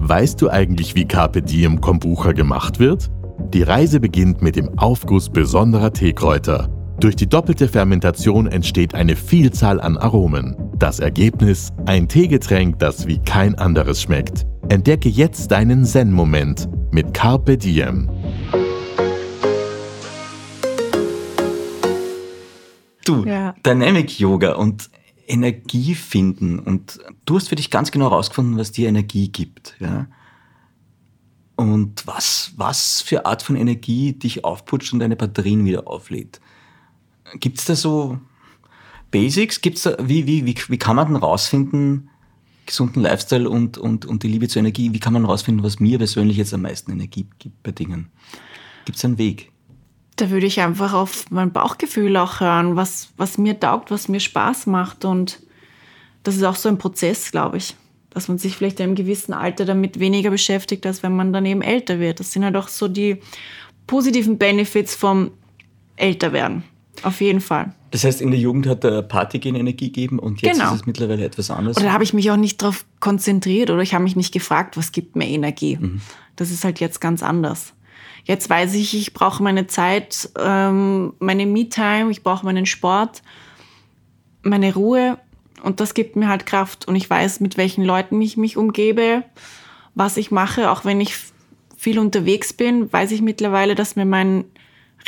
Weißt du eigentlich, wie Carpe Diem Kombucha gemacht wird? Die Reise beginnt mit dem Aufguss besonderer Teekräuter. Durch die doppelte Fermentation entsteht eine Vielzahl an Aromen. Das Ergebnis? Ein Teegetränk, das wie kein anderes schmeckt. Entdecke jetzt deinen Zen-Moment mit Carpe Diem. Du, Ja. Dynamic Yoga und Energie finden. Und du hast für dich ganz genau herausgefunden, was dir Energie gibt. Ja? Und was, was für Art von Energie dich aufputscht und deine Batterien wieder auflädt. Gibt es da so Basics? Gibt's da, wie, wie, wie, wie kann man denn rausfinden, gesunden Lifestyle und, und, und die Liebe zur Energie, wie kann man rausfinden, was mir persönlich jetzt am meisten Energie gibt bei Dingen? Gibt es einen Weg? Da würde ich einfach auf mein Bauchgefühl auch hören, was, was mir taugt, was mir Spaß macht. Und das ist auch so ein Prozess, glaube ich, dass man sich vielleicht in einem gewissen Alter damit weniger beschäftigt, als wenn man dann eben älter wird. Das sind halt auch so die positiven Benefits vom Älterwerden. Auf jeden Fall. Das heißt, in der Jugend hat der Partygehen Energie gegeben und jetzt Genau. ist es mittlerweile etwas anderes. Oder da habe ich mich auch nicht darauf konzentriert oder ich habe mich nicht gefragt, was gibt mir Energie. Mhm. Das ist halt jetzt ganz anders. Jetzt weiß ich, ich brauche meine Zeit, ähm, meine Me-Time, ich brauche meinen Sport, meine Ruhe und das gibt mir halt Kraft und ich weiß, mit welchen Leuten ich mich umgebe, was ich mache, auch wenn ich viel unterwegs bin, weiß ich mittlerweile, dass mir mein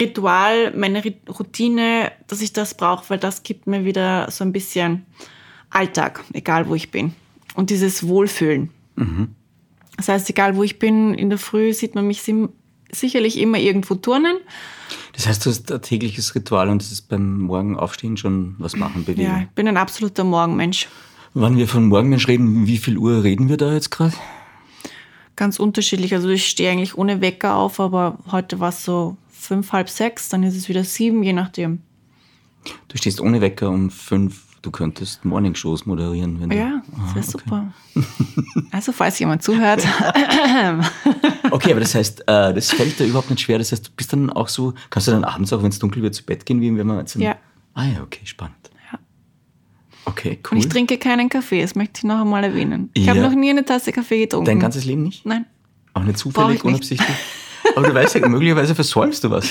Ritual, meine Routine, dass ich das brauche, weil das gibt mir wieder so ein bisschen Alltag, egal wo ich bin. Und dieses Wohlfühlen. Das heißt, egal wo ich bin, in der Früh sieht man mich sicherlich immer irgendwo turnen. Das heißt, du hast ein tägliches Ritual und das ist beim Morgenaufstehen schon was machen, bewegen. Ja, ich bin ein absoluter Morgenmensch. Wann wir von Morgenmensch reden, wie viel Uhr reden wir da jetzt gerade? Ganz unterschiedlich. Also ich stehe eigentlich ohne Wecker auf, aber heute war es so fünf, halb sechs, dann ist es wieder sieben, je nachdem. Du stehst ohne Wecker um fünf. Du könntest Morningshows moderieren. Wenn Ja, du, das wäre super. <laughs> Also falls jemand zuhört. <laughs> Okay, aber das heißt, äh, das fällt dir überhaupt nicht schwer. Das heißt, du bist dann auch so, kannst du dann abends auch, wenn es dunkel wird, zu Bett gehen, wie wenn man jetzt. Ja. Ah ja, okay, spannend. Ja. Okay, Und cool. ich trinke keinen Kaffee, das möchte ich noch einmal erwähnen. Ich habe Ja. noch nie eine Tasse Kaffee getrunken. Dein ganzes Leben nicht? Nein. Auch nicht zufällig, ich nicht. unabsichtlich? Aber du weißt ja, <laughs> möglicherweise versäumst du was.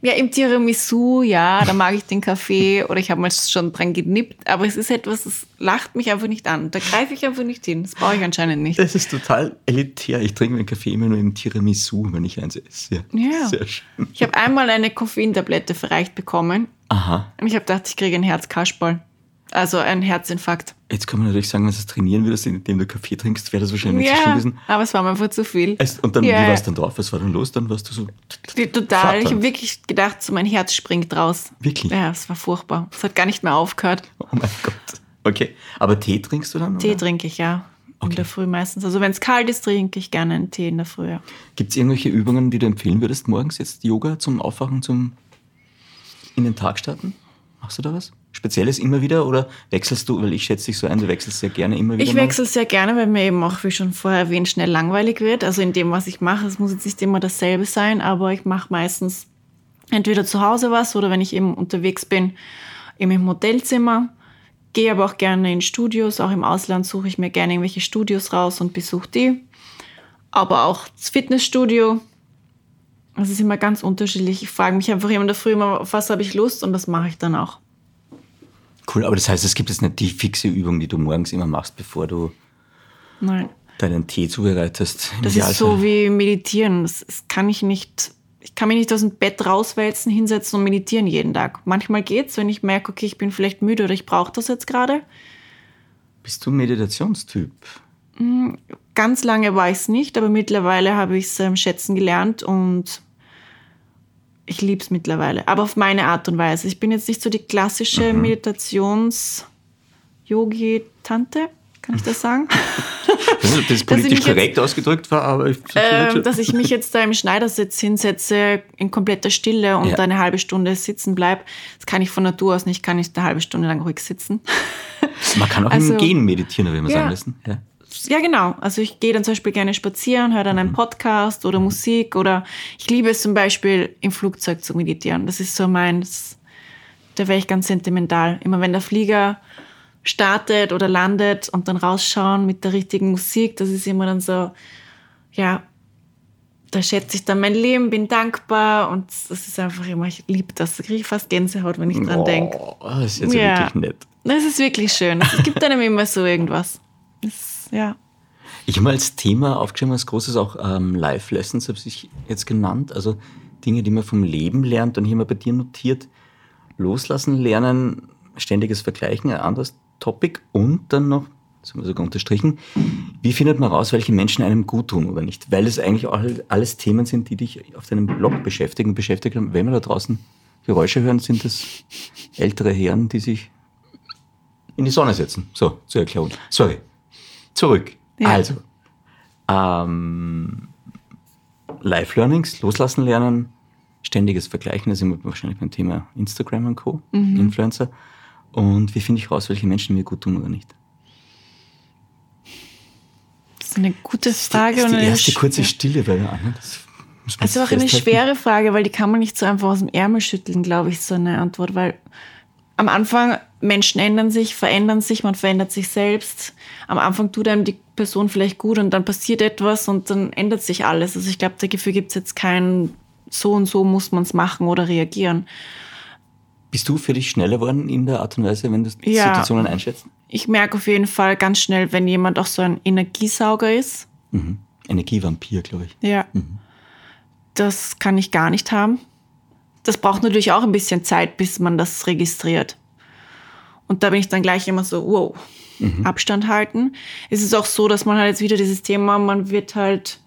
Ja, im Tiramisu, ja, da mag ich den Kaffee oder ich habe mal schon dran genippt, aber es ist etwas, das lacht mich einfach nicht an. Da greife ich einfach nicht hin. Das brauche ich anscheinend nicht. Das ist total elitär. Ich trinke meinen Kaffee immer nur im Tiramisu, wenn ich eins esse. Ja. Sehr schön. Ich habe einmal eine Koffeintablette verreicht bekommen Aha. und ich habe gedacht, ich kriege einen Herzkasperl. Also einen Herzinfarkt. Jetzt kann man natürlich sagen, wenn du es trainieren würdest, indem du Kaffee trinkst, wäre das wahrscheinlich nicht so schlimm Ja, gewesen. aber es war mir einfach zu viel. Es- Und dann, Ja. wie war es dann drauf? Was war dann los? Dann warst du so. Total. Ich habe wirklich gedacht, so mein Herz springt raus. Wirklich? Ja, es war furchtbar. Es hat gar nicht mehr aufgehört. Oh mein Gott. Okay. Aber Tee trinkst du dann? Tee trinke ich ja. In Okay. der Früh meistens. Also wenn es kalt ist, trinke ich gerne einen Tee in der Früh. ja. Gibt es irgendwelche Übungen, die du empfehlen würdest morgens jetzt Yoga zum Aufwachen, zum in den Tag starten? Machst du da was? Spezielles immer wieder oder wechselst du, weil ich schätze dich so ein, du wechselst sehr gerne immer wieder. Ich wechsle sehr gerne, weil mir eben auch, wie schon vorher erwähnt, schnell langweilig wird. Also in dem, was ich mache, es muss jetzt nicht immer dasselbe sein, aber ich mache meistens entweder zu Hause was oder wenn ich eben unterwegs bin, eben im Hotelzimmer. Gehe aber auch gerne in Studios, auch im Ausland suche ich mir gerne irgendwelche Studios raus und besuche die. Aber auch das Fitnessstudio. Das ist immer ganz unterschiedlich. Ich frage mich einfach immer in der Früh immer, auf was habe ich Lust und das mache ich dann auch. Cool, aber das heißt, es gibt jetzt nicht die fixe Übung, die du morgens immer machst, bevor du Nein. deinen Tee zubereitest. Das Idealfall. ist so wie meditieren. Das, das kann ich nicht. Ich kann mich nicht aus dem Bett rauswälzen, hinsetzen und meditieren jeden Tag. Manchmal geht's, wenn ich merke, okay, ich bin vielleicht müde oder ich brauche das jetzt gerade. Bist du ein Meditationstyp? Ganz lange war ich es nicht, aber mittlerweile habe ich es ähm, schätzen gelernt und ich liebe es mittlerweile. Aber auf meine Art und Weise. Ich bin jetzt nicht so die klassische Meditations-Yogi-Tante, kann ich das sagen? <laughs> Das ist, das ist politisch mich jetzt- korrekt ausgedrückt war, aber ich ähm, dass ich mich jetzt da im Schneidersitz hinsetze, in kompletter Stille und Ja. da eine halbe Stunde sitzen bleib. Das kann ich von Natur aus nicht, kann ich eine halbe Stunde lang ruhig sitzen. man kann auch <laughs> also- im Gehen meditieren, will man Ja. sagen lassen. Ja. Ja, genau. Also ich gehe dann zum Beispiel gerne spazieren, höre dann einen Podcast oder Musik oder ich liebe es zum Beispiel im Flugzeug zu meditieren. Das ist so meins. Da wäre ich ganz sentimental. Immer wenn der Flieger startet oder landet und dann rausschauen mit der richtigen Musik, das ist immer dann so, ja, da schätze ich dann mein Leben, bin dankbar und das ist einfach immer, ich liebe das. Da kriege ich fast Gänsehaut, wenn ich dran denke. Oh, das ist jetzt. Ja. wirklich nett. Das ist wirklich schön. Es gibt einem immer so irgendwas. Das, ja. Ich habe mal als Thema aufgeschrieben, als großes auch ähm, Life-Lessons, habe ich jetzt genannt. Also Dinge, die man vom Leben lernt. Und hier mal bei dir notiert, loslassen, lernen, ständiges Vergleichen, ein anderes Topic. Und dann noch, das haben wir sogar unterstrichen, wie findet man raus, welche Menschen einem gut tun oder nicht? Weil es eigentlich auch alles Themen sind, die dich auf deinem Blog beschäftigen, haben. Wenn wir da draußen Geräusche hören, sind das ältere Herren, die sich in die Sonne setzen. So, zur Erklärung. Sorry. Zurück. Ja. Also, ähm, Live-Learnings, loslassen lernen, ständiges Vergleichen, da sind wir wahrscheinlich beim Thema Instagram und Co., Mhm. Influencer. Und wie finde ich raus, welche Menschen mir gut tun oder nicht? Das ist eine gute Frage. das ist die eine erste sch- kurze Stille bei der Anna. Das man Also auch eine schwere Frage, weil die kann man nicht so einfach aus dem Ärmel schütteln, glaube ich, so eine Antwort, weil am Anfang Menschen ändern sich, verändern sich, man verändert sich selbst. Am Anfang tut einem die Person vielleicht gut und dann passiert etwas und dann ändert sich alles. Also ich glaube, dafür gibt es jetzt kein so und so muss man es machen oder reagieren. Bist du für dich schneller geworden in der Art und Weise, wenn du Ja. Situationen einschätzt? Ich merke auf jeden Fall ganz schnell, wenn jemand auch so ein Energiesauger ist. Mhm. Energievampir, glaube ich. Ja. Das kann ich gar nicht haben. Das braucht natürlich auch ein bisschen Zeit, bis man das registriert. Und da bin ich dann gleich immer so, wow, Abstand halten. Es ist auch so, dass man halt jetzt wieder dieses Thema, man wird halt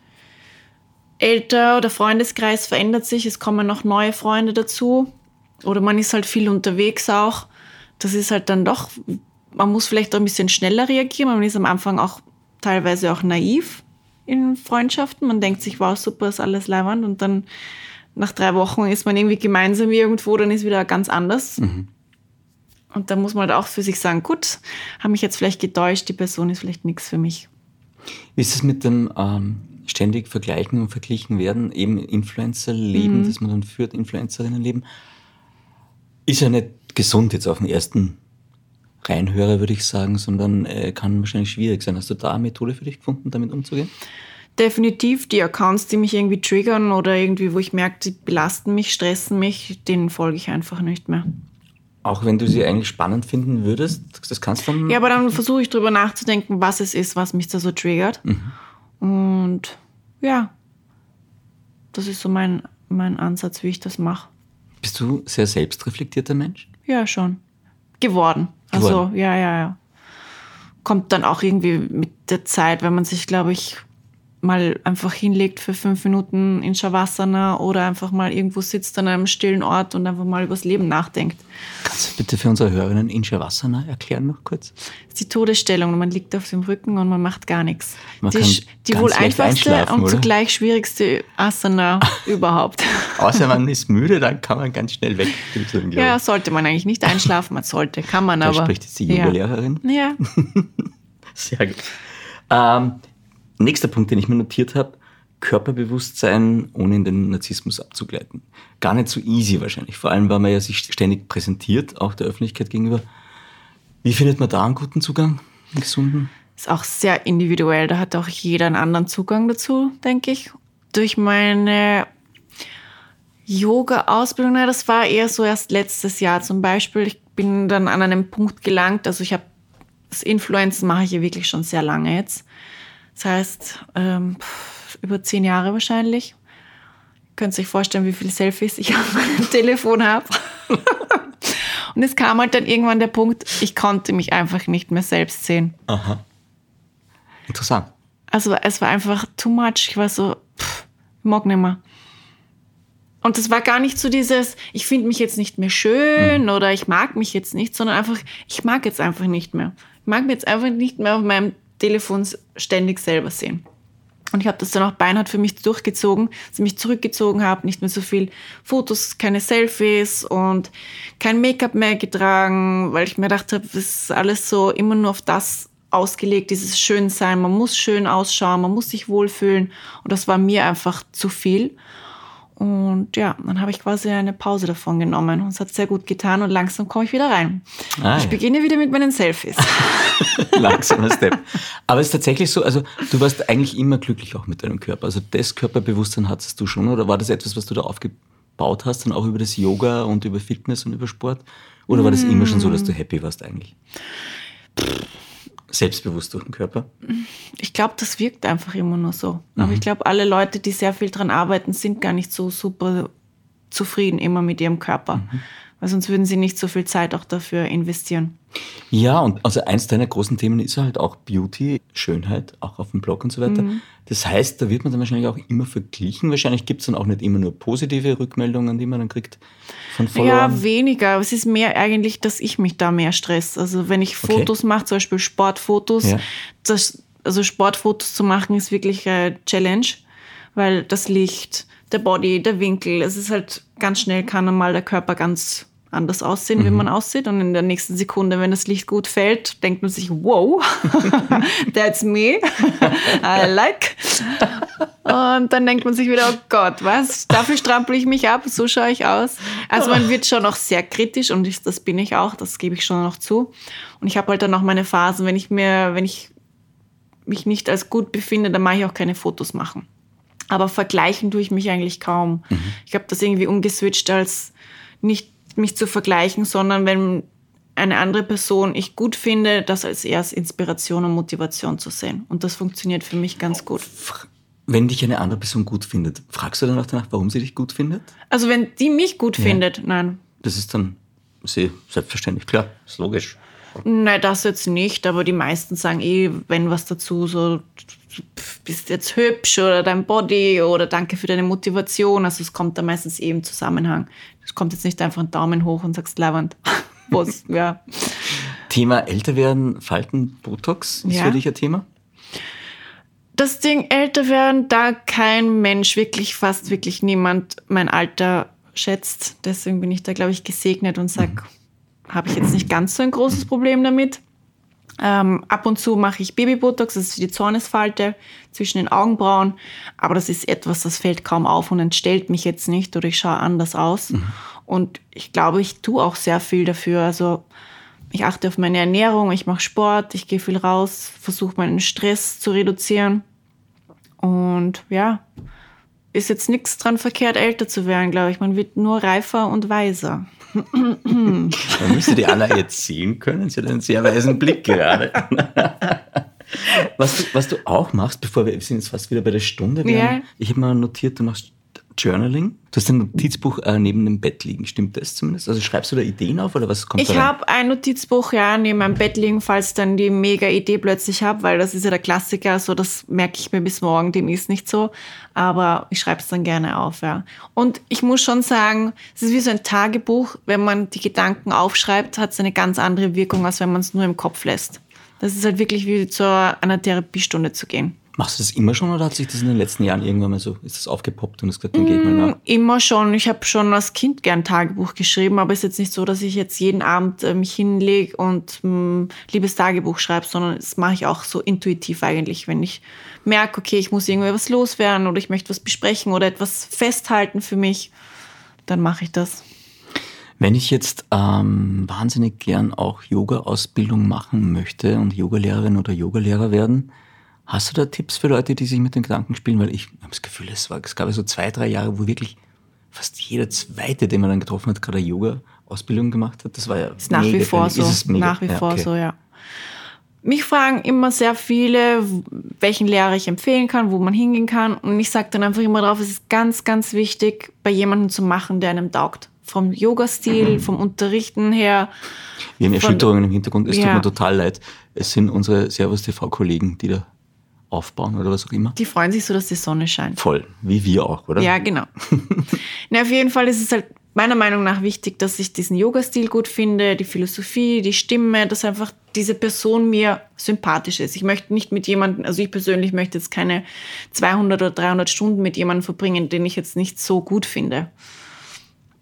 älter, der Freundeskreis verändert sich, es kommen noch neue Freunde dazu. Oder man ist halt viel unterwegs auch. Das ist halt dann doch, man muss vielleicht auch ein bisschen schneller reagieren. Man ist am Anfang auch teilweise auch naiv in Freundschaften. Man denkt sich, wow, super, ist alles leiwand. Und dann nach drei Wochen ist man irgendwie gemeinsam irgendwo, dann ist wieder ganz anders. Und da muss man halt auch für sich sagen, gut, habe mich jetzt vielleicht getäuscht, die Person ist vielleicht nichts für mich. Wie ist es mit dem ähm, ständig Vergleichen und Verglichen werden, eben Influencer-Leben, das man dann führt, Influencerinnen-Leben? Ist ja nicht gesund jetzt auf den ersten Reinhörer, würde ich sagen, sondern äh, kann wahrscheinlich schwierig sein. Hast du da eine Methode für dich gefunden, damit umzugehen? Definitiv die Accounts, die mich irgendwie triggern oder irgendwie, wo ich merke, die belasten mich, stressen mich, denen folge ich einfach nicht mehr. Auch wenn du sie eigentlich spannend finden würdest, das kannst du dann. Ja, aber dann versuche ich drüber nachzudenken, was es ist, was mich da so triggert. Und ja, das ist so mein, mein Ansatz, wie ich das mache. Bist du ein sehr selbstreflektierter Mensch? Ja, schon. Geworden. Also, Geworden. ja, ja, ja. Kommt dann auch irgendwie mit der Zeit, wenn man sich, glaube ich, mal einfach hinlegt für fünf Minuten in Shavasana oder einfach mal irgendwo sitzt an einem stillen Ort und einfach mal übers Leben nachdenkt. Kannst du bitte für unsere Hörerinnen in Shavasana erklären noch kurz? Das ist die Todesstellung. Man liegt auf dem Rücken und man macht gar nichts. Man die die wohl einfachste und oder? zugleich schwierigste Asana <laughs> überhaupt. Außer man ist müde, dann kann man ganz schnell wegdrücken. Ja, sollte man eigentlich nicht einschlafen. Man sollte, kann man Da aber. spricht jetzt die ja. Yoga-Lehrerin. Ja. <laughs> Sehr gut. Ähm, nächster Punkt, den ich mir notiert habe, Körperbewusstsein, ohne in den Narzissmus abzugleiten. Gar nicht so easy wahrscheinlich, vor allem weil man ja sich ständig präsentiert, auch der Öffentlichkeit gegenüber. Wie findet man da einen guten Zugang, einen gesunden? Ist auch sehr individuell. Da hat auch jeder einen anderen Zugang dazu, denke ich. Durch meine Yoga-Ausbildung, das war eher so erst letztes Jahr zum Beispiel. Ich bin dann an einem Punkt gelangt, also ich habe das Influenzen mache ich ja wirklich schon sehr lange jetzt. Das heißt, ähm, über zehn Jahre wahrscheinlich. Ihr könnt euch vorstellen, wie viele Selfies ich <laughs> auf meinem Telefon habe. <laughs> Und es kam halt dann irgendwann der Punkt, ich konnte mich einfach nicht mehr selbst sehen. Aha. Interessant. Also es war einfach too much. Ich war so, pff, ich mag nicht mehr. Und das war gar nicht so dieses, ich finde mich jetzt nicht mehr schön oder ich mag mich jetzt nicht, sondern einfach, ich mag jetzt einfach nicht mehr. Ich mag mich jetzt einfach nicht mehr auf meinem Telefon ständig selber sehen. Und ich habe das dann auch beinhart für mich durchgezogen, dass ich mich zurückgezogen habe, nicht mehr so viel Fotos, keine Selfies und kein Make-up mehr getragen, weil ich mir gedacht habe, das ist alles so immer nur auf das ausgelegt, dieses Schönsein. Man muss schön ausschauen, man muss sich wohlfühlen. Und das war mir einfach zu viel. Und ja, dann habe ich quasi eine Pause davon genommen. Und es hat sehr gut getan und langsam komme ich wieder rein. Ah, ich ja. beginne wieder mit meinen Selfies. <laughs> Langsamer Step. Aber es ist tatsächlich so, also du warst eigentlich immer glücklich auch mit deinem Körper. Also das Körperbewusstsein hattest du schon oder war das etwas, was du da aufgebaut hast, dann auch über das Yoga und über Fitness und über Sport? Oder war das immer schon so, dass du happy warst eigentlich? Selbstbewusst durch den Körper? Ich glaube, das wirkt einfach immer nur so. Aber ich glaube, alle Leute, die sehr viel dran arbeiten, sind gar nicht so super zufrieden immer mit ihrem Körper. Weil sonst würden sie nicht so viel Zeit auch dafür investieren. Ja, und also eins deiner großen Themen ist halt auch Beauty, Schönheit, auch auf dem Blog und so weiter. Das heißt, da wird man dann wahrscheinlich auch immer verglichen. Wahrscheinlich gibt es dann auch nicht immer nur positive Rückmeldungen, die man dann kriegt von Followern. Ja, weniger. Es ist mehr eigentlich, dass ich mich da mehr stress. Also wenn ich Okay. Fotos mache, zum Beispiel Sportfotos, Ja. das, also Sportfotos zu machen, ist wirklich eine Challenge, weil das Licht, der Body, der Winkel, es ist halt ganz schnell kann einmal der Körper ganz anders aussehen, wie Mhm. man aussieht. Und in der nächsten Sekunde, wenn das Licht gut fällt, denkt man sich, wow, <laughs> that's me, I like. Und dann denkt man sich wieder, oh Gott, was? Dafür strampel ich mich ab, so schaue ich aus. Also man wird schon noch sehr kritisch und ich, das bin ich auch, das gebe ich schon noch zu. Und ich habe halt dann auch meine Phasen, wenn ich mir, wenn ich mich nicht als gut befinde, dann mache ich auch keine Fotos machen. Aber vergleichen tue ich mich eigentlich kaum. Mhm. Ich habe das irgendwie umgeswitcht als nicht mich zu vergleichen, sondern wenn eine andere Person ich gut finde, das als erst Inspiration und Motivation zu sehen. Und das funktioniert für mich ganz gut. Wenn dich eine andere Person gut findet, fragst du dann auch danach, warum sie dich gut findet? Also wenn die mich gut ja. findet, nein. Das ist dann sie selbstverständlich, klar, ist logisch. Nein, das jetzt nicht, aber die meisten sagen eh, wenn was dazu, so bist jetzt hübsch oder dein Body oder danke für deine Motivation. Also es kommt da meistens eh im Zusammenhang. Es kommt jetzt nicht einfach ein Daumen hoch und sagst Lavand. <laughs> Was, ja. Thema älter werden, Falten, Botox ist ja. für dich ein Thema? Das Ding älter werden, da kein Mensch, wirklich fast wirklich niemand mein Alter schätzt. Deswegen bin ich da, glaube ich, gesegnet und sage, mhm. habe ich jetzt nicht ganz so ein großes Problem damit. Ähm, ab und zu mache ich Babybotox, das ist die Zornesfalte zwischen den Augenbrauen. Aber das ist etwas, das fällt kaum auf und entstellt mich jetzt nicht oder ich schaue anders aus. Mhm. Und ich glaube, ich tue auch sehr viel dafür. Also ich achte auf meine Ernährung, ich mache Sport, ich gehe viel raus, versuche meinen Stress zu reduzieren. Und ja, ist jetzt nichts dran verkehrt, älter zu werden, glaube ich. Man wird nur reifer und weiser. <laughs> Man müsste die Anna jetzt sehen können. Sie hat einen sehr weisen Blick gerade. <laughs> was, du, was du auch machst, bevor wir, wir sind jetzt fast wieder bei der Stunde, ja. ich habe mal notiert, du machst Journaling? Du hast ein Notizbuch äh, neben dem Bett liegen, stimmt das zumindest? Also schreibst du da Ideen auf oder was kommt Ich habe ein Notizbuch ja neben meinem Bett liegen, falls dann die mega Idee plötzlich habe, weil das ist ja der Klassiker, so das merke ich mir bis morgen, dem ist nicht so, aber ich schreibe es dann gerne auf, ja. Und ich muss schon sagen, es ist wie so ein Tagebuch, wenn man die Gedanken aufschreibt, hat es eine ganz andere Wirkung, als wenn man es nur im Kopf lässt. Das ist halt wirklich wie zu einer Therapiestunde zu gehen. Machst du das immer schon oder hat sich das in den letzten Jahren irgendwann mal so, ist das aufgepoppt und es gesagt, dann ich mal nach? Mm, immer schon. Ich habe schon als Kind gern Tagebuch geschrieben, aber es ist jetzt nicht so, dass ich jetzt jeden Abend äh, mich hinlege und ähm, liebes Tagebuch schreibe, sondern das mache ich auch so intuitiv eigentlich, wenn ich merke, okay, ich muss irgendwie was loswerden oder ich möchte was besprechen oder etwas festhalten für mich, dann mache ich das. Wenn ich jetzt ähm, wahnsinnig gern auch Yoga-Ausbildung machen möchte und Yogalehrerin oder Yogalehrer werden, Hast du da Tipps für Leute, die sich mit den Gedanken spielen? Weil ich habe das Gefühl, es, war, es gab so zwei, drei Jahre, wo wirklich fast jeder Zweite, den man dann getroffen hat, gerade Yoga-Ausbildung gemacht hat. Das war ja ist nach wie vor so. Ist nach wie ja, vor okay. so, ja. Mich fragen immer sehr viele, welchen Lehrer ich empfehlen kann, wo man hingehen kann. Und ich sage dann einfach immer drauf, es ist ganz, ganz wichtig, bei jemandem zu machen, der einem taugt. Vom Yoga-Stil, mhm. vom Unterrichten her. Wir haben Erschütterungen im Hintergrund, es ja. tut mir total leid. Es sind unsere Servus TV-Kollegen, die da aufbauen oder was auch immer. Die freuen sich so, dass die Sonne scheint. Voll, wie wir auch, oder? Ja, genau. <laughs> Na, auf jeden Fall ist es halt meiner Meinung nach wichtig, dass ich diesen Yoga-Stil gut finde, die Philosophie, die Stimme, dass einfach diese Person mir sympathisch ist. Ich möchte nicht mit jemandem, also ich persönlich möchte jetzt keine 200 oder 300 Stunden mit jemandem verbringen, den ich jetzt nicht so gut finde.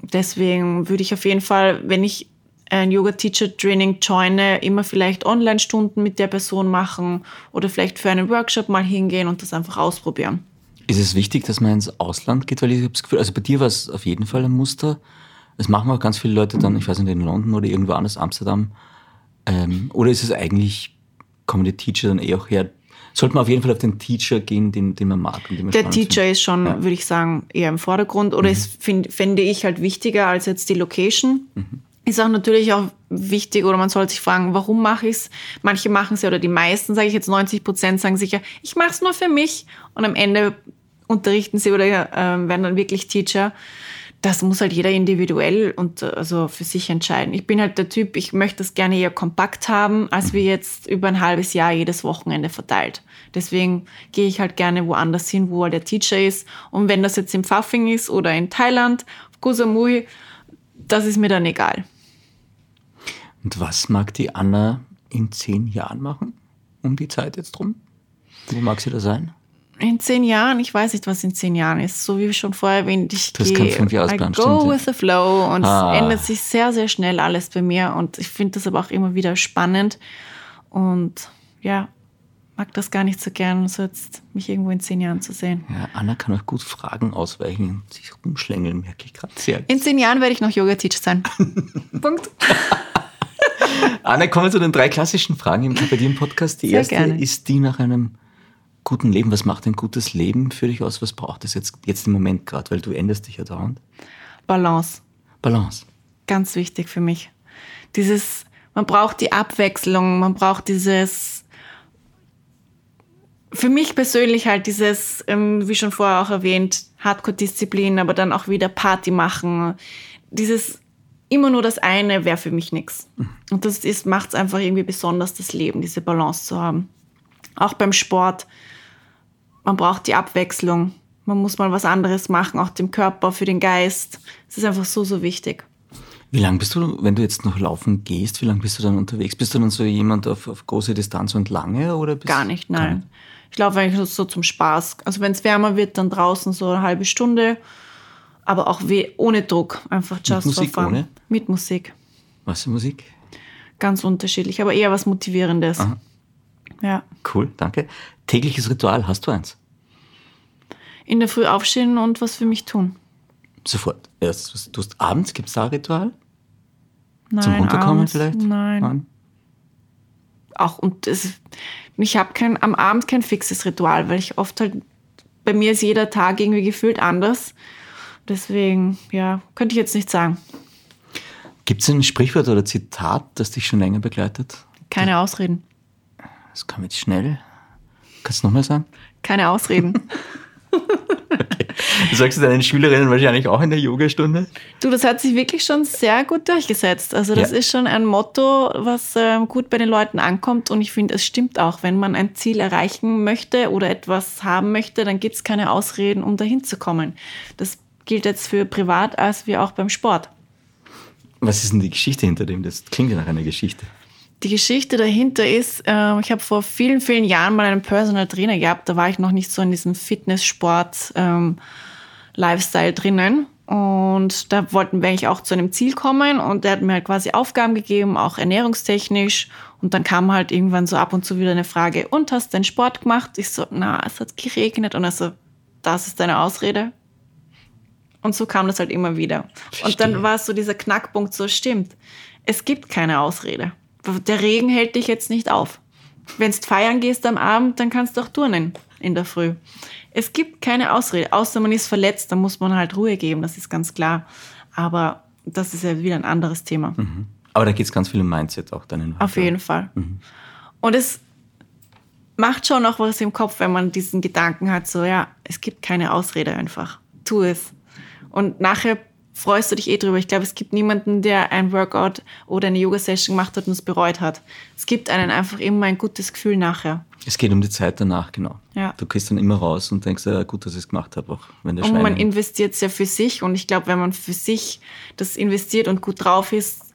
Deswegen würde ich auf jeden Fall, wenn ich ein Yoga-Teacher-Training joine, immer vielleicht Online-Stunden mit der Person machen oder vielleicht für einen Workshop mal hingehen und das einfach ausprobieren. Ist es wichtig, dass man ins Ausland geht? Weil ich habe das Gefühl, also bei dir war es auf jeden Fall ein Muster. Das machen auch ganz viele Leute dann, ich weiß nicht, in London oder irgendwo anders, Amsterdam. Ähm, oder ist es eigentlich, kommen die Teacher dann eh auch her? Sollte man auf jeden Fall auf den Teacher gehen, den, den man mag. Den man der Teacher findet. ist schon, ja. würde ich sagen, eher im Vordergrund. Oder mhm. es find, fände ich halt wichtiger als jetzt die Location. Mhm ist auch natürlich auch wichtig oder man sollte sich fragen, warum mache ich es? Manche machen es ja oder die meisten, sage ich jetzt 90 Prozent, sagen sicher, ich mache es nur für mich und am Ende unterrichten sie oder äh, werden dann wirklich Teacher. Das muss halt jeder individuell und also für sich entscheiden. Ich bin halt der Typ, ich möchte das gerne eher kompakt haben, als wie jetzt über ein halbes Jahr jedes Wochenende verteilt. Deswegen gehe ich halt gerne woanders hin, wo halt der Teacher ist. Und wenn das jetzt im Pfaffing ist oder in Thailand, auf Koh Samui, das ist mir dann egal. Und was mag die Anna in zehn Jahren machen? Um die Zeit jetzt drum? Wo mag sie da sein? In zehn Jahren, ich weiß nicht, was in zehn Jahren ist. So wie schon vorher erwähnt, ich das gehe, I go with the flow und ah. es ändert sich sehr, sehr schnell alles bei mir und ich finde das aber auch immer wieder spannend und ja, mag das gar nicht so gern, so jetzt mich irgendwo in zehn Jahren zu sehen. Ja, Anna kann auch gut Fragen ausweichen und sich rumschlängeln, merke ich gerade sehr. In zehn Jahren werde ich noch Yoga-Teacher sein. <laughs> Punkt. <laughs> Anna, kommen wir zu den drei klassischen Fragen im bei dir im Podcast. Die Sehr erste gerne. ist die nach einem guten Leben. Was macht ein gutes Leben für dich aus? Was braucht es jetzt, jetzt im Moment gerade? Weil du änderst dich ja dauernd. Balance. Balance. Ganz wichtig für mich. Dieses, man braucht die Abwechslung, man braucht dieses, für mich persönlich halt dieses, ähm, wie schon vorher auch erwähnt, Hardcore-Disziplin, aber dann auch wieder Party machen. Dieses immer nur das eine wäre für mich nichts. Und das macht es einfach irgendwie besonders, das Leben, diese Balance zu haben. Auch beim Sport. Man braucht die Abwechslung. Man muss mal was anderes machen, auch dem Körper, für den Geist. Es ist einfach so, so wichtig. Wie lange bist du, wenn du jetzt noch laufen gehst, wie lange bist du dann unterwegs? Bist du dann so jemand auf, auf große Distanz und lange? Oder Gar nicht, nein. Ich laufe eigentlich nur so zum Spaß. Also wenn es wärmer wird, dann draußen so eine halbe Stunde. Aber auch ohne Druck. Einfach just Musik, for fun. ohne? Mit Musik. Was für Musik? Ganz unterschiedlich, aber eher was Motivierendes. Ja. Cool, danke. Tägliches Ritual, hast du eins? In der Früh aufstehen und was für mich tun. Sofort. Erst, was du tust abends, gibt es da ein Ritual? Nein, Zum Runterkommen abends, vielleicht? Nein. Auch und es, ich habe kein am Abend kein fixes Ritual, weil ich oft halt bei mir ist jeder Tag irgendwie gefühlt anders. Deswegen, ja, könnte ich jetzt nicht sagen. Gibt es ein Sprichwort oder Zitat, das dich schon länger begleitet? Keine Ausreden. Das kam jetzt schnell. Kannst du nochmal sagen? Keine Ausreden. <laughs> Das sagst du deinen Schülerinnen wahrscheinlich auch in der Yogastunde? Du, das hat sich wirklich schon sehr gut durchgesetzt. Also das Ja. ist schon ein Motto, was ähm, gut bei den Leuten ankommt. Und ich finde, es stimmt auch. Wenn man ein Ziel erreichen möchte oder etwas haben möchte, dann gibt es keine Ausreden, um dahin zu kommen. Das gilt jetzt für privat als wie auch beim Sport. Was ist denn die Geschichte hinter dem? Das klingt ja nach einer Geschichte. Die Geschichte dahinter ist, äh, ich habe vor vielen, vielen Jahren mal einen Personal Trainer gehabt. Da war ich noch nicht so in diesem Fitness-Sport ähm, drinnen. Und da wollten wir eigentlich auch zu einem Ziel kommen. Und der hat mir halt quasi Aufgaben gegeben, auch ernährungstechnisch. Und dann kam halt irgendwann so ab und zu wieder eine Frage, und hast du den Sport gemacht? Ich so, na, es hat geregnet. Und er so, das ist deine Ausrede? Und so kam das halt immer wieder. Und dann Verstehe. war es so dieser Knackpunkt, so stimmt. Es gibt keine Ausrede. Der Regen hält dich jetzt nicht auf. Wenn du feiern gehst am Abend, dann kannst du auch turnen in der Früh. Es gibt keine Ausrede, außer man ist verletzt, dann muss man halt Ruhe geben, das ist ganz klar. Aber das ist ja wieder ein anderes Thema. Aber da geht es ganz viel um Mindset auch dann. in Auf jeden Fall. Und es macht schon noch was im Kopf, wenn man diesen Gedanken hat, so ja, es gibt keine Ausrede einfach. Tu es. Und nachher freust du dich eh drüber. Ich glaube, es gibt niemanden, der ein Workout oder eine Yoga-Session gemacht hat und es bereut hat. Es gibt einen einfach immer ein gutes Gefühl nachher. Es geht um die Zeit danach, genau. Ja. Du gehst dann immer raus und denkst, ja, gut, dass ich es gemacht habe, auch wenn der Und Schwein. man investiert es ja für sich. Und ich glaube, wenn man für sich das investiert und gut drauf ist,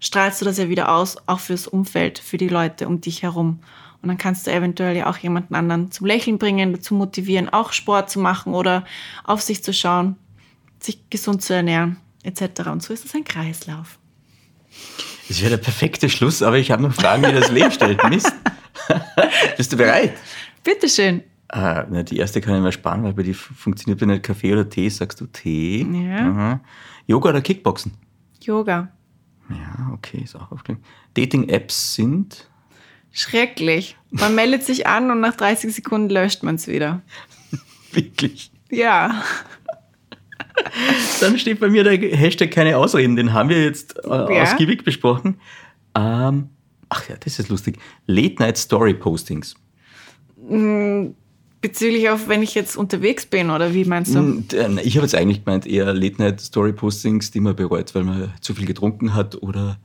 strahlst du das ja wieder aus, auch fürs Umfeld, für die Leute um dich herum. Und dann kannst du eventuell ja auch jemanden anderen zum Lächeln bringen, dazu motivieren, auch Sport zu machen oder auf sich zu schauen, sich gesund zu ernähren, etc. Und so ist es ein Kreislauf. Das wäre der perfekte Schluss, aber ich habe noch Fragen, die das Leben stellt. Mist. <laughs> Bist du bereit? Bitteschön. Ah, na, die erste kann ich mir sparen, weil bei dir funktioniert bei nicht Kaffee oder Tee. Sagst du Tee? Ja. Aha. Yoga oder Kickboxen? Yoga. Ja, okay, ist auch aufgelegt. Dating-Apps sind. Schrecklich. Man meldet sich an und nach 30 Sekunden löscht man es wieder. <laughs> Wirklich. Ja. <laughs> Dann steht bei mir der Hashtag keine Ausreden, den haben wir jetzt äh, Ja. ausgiebig besprochen. Ähm, ach ja, das ist lustig. Late-Night-Story-Postings. Bezüglich auf, wenn ich jetzt unterwegs bin oder wie meinst du? Und, äh, Ich habe jetzt eigentlich gemeint, eher Late-Night-Story-Postings, die man bereut, weil man zu viel getrunken hat oder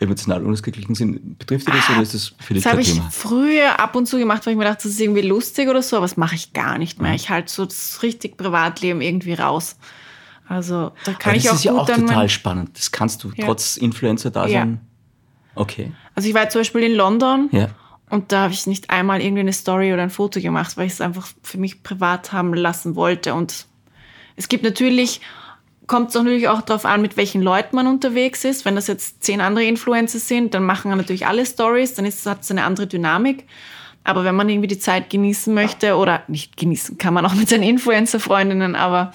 emotional unausgeglichen sind. Betrifft dich das oder ist das für dich Das habe ich Thema? früher ab und zu gemacht, weil ich mir dachte, das ist irgendwie lustig oder so, aber das mache ich gar nicht Mhm. mehr. Ich halte so das richtig Privatleben irgendwie raus. Also da kann Aber ich das auch ist ja auch total spannend. Das kannst du Ja. trotz Influencer da Ja. sein. Okay. Also ich war zum Beispiel in London Ja. und da habe ich nicht einmal irgendwie eine Story oder ein Foto gemacht, weil ich es einfach für mich privat haben lassen wollte. Und es gibt natürlich, kommt es natürlich auch darauf an, mit welchen Leuten man unterwegs ist. Wenn das jetzt zehn andere Influencer sind, dann machen natürlich alle Stories, dann hat es eine andere Dynamik. Aber wenn man irgendwie die Zeit genießen möchte, oder nicht genießen, kann man auch mit seinen Influencer-Freundinnen, aber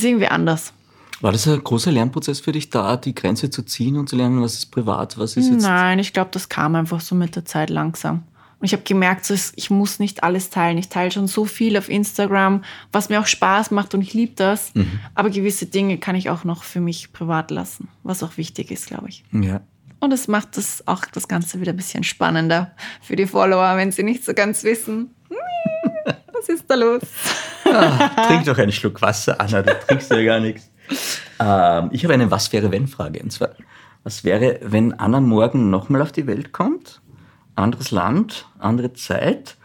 ist irgendwie anders. War das ein großer Lernprozess für dich, da die Grenze zu ziehen und zu lernen, was ist privat, was ist jetzt. Nein, ich glaube, das kam einfach so mit der Zeit langsam. Und ich habe gemerkt, so, ich muss nicht alles teilen. Ich teile schon so viel auf Instagram, was mir auch Spaß macht und ich liebe das. Mhm. Aber gewisse Dinge kann ich auch noch für mich privat lassen, was auch wichtig ist, glaube ich. Ja. Und es macht das auch das Ganze wieder ein bisschen spannender für die Follower, wenn sie nicht so ganz wissen, "Hm, was ist da los? Trink doch einen Schluck Wasser, Anna, du trinkst ja gar nichts. Ähm, ich habe eine Was wäre wenn Frage. Und zwar, was wäre, wenn Anna morgen nochmal auf die Welt kommt? Anderes Land, andere Zeit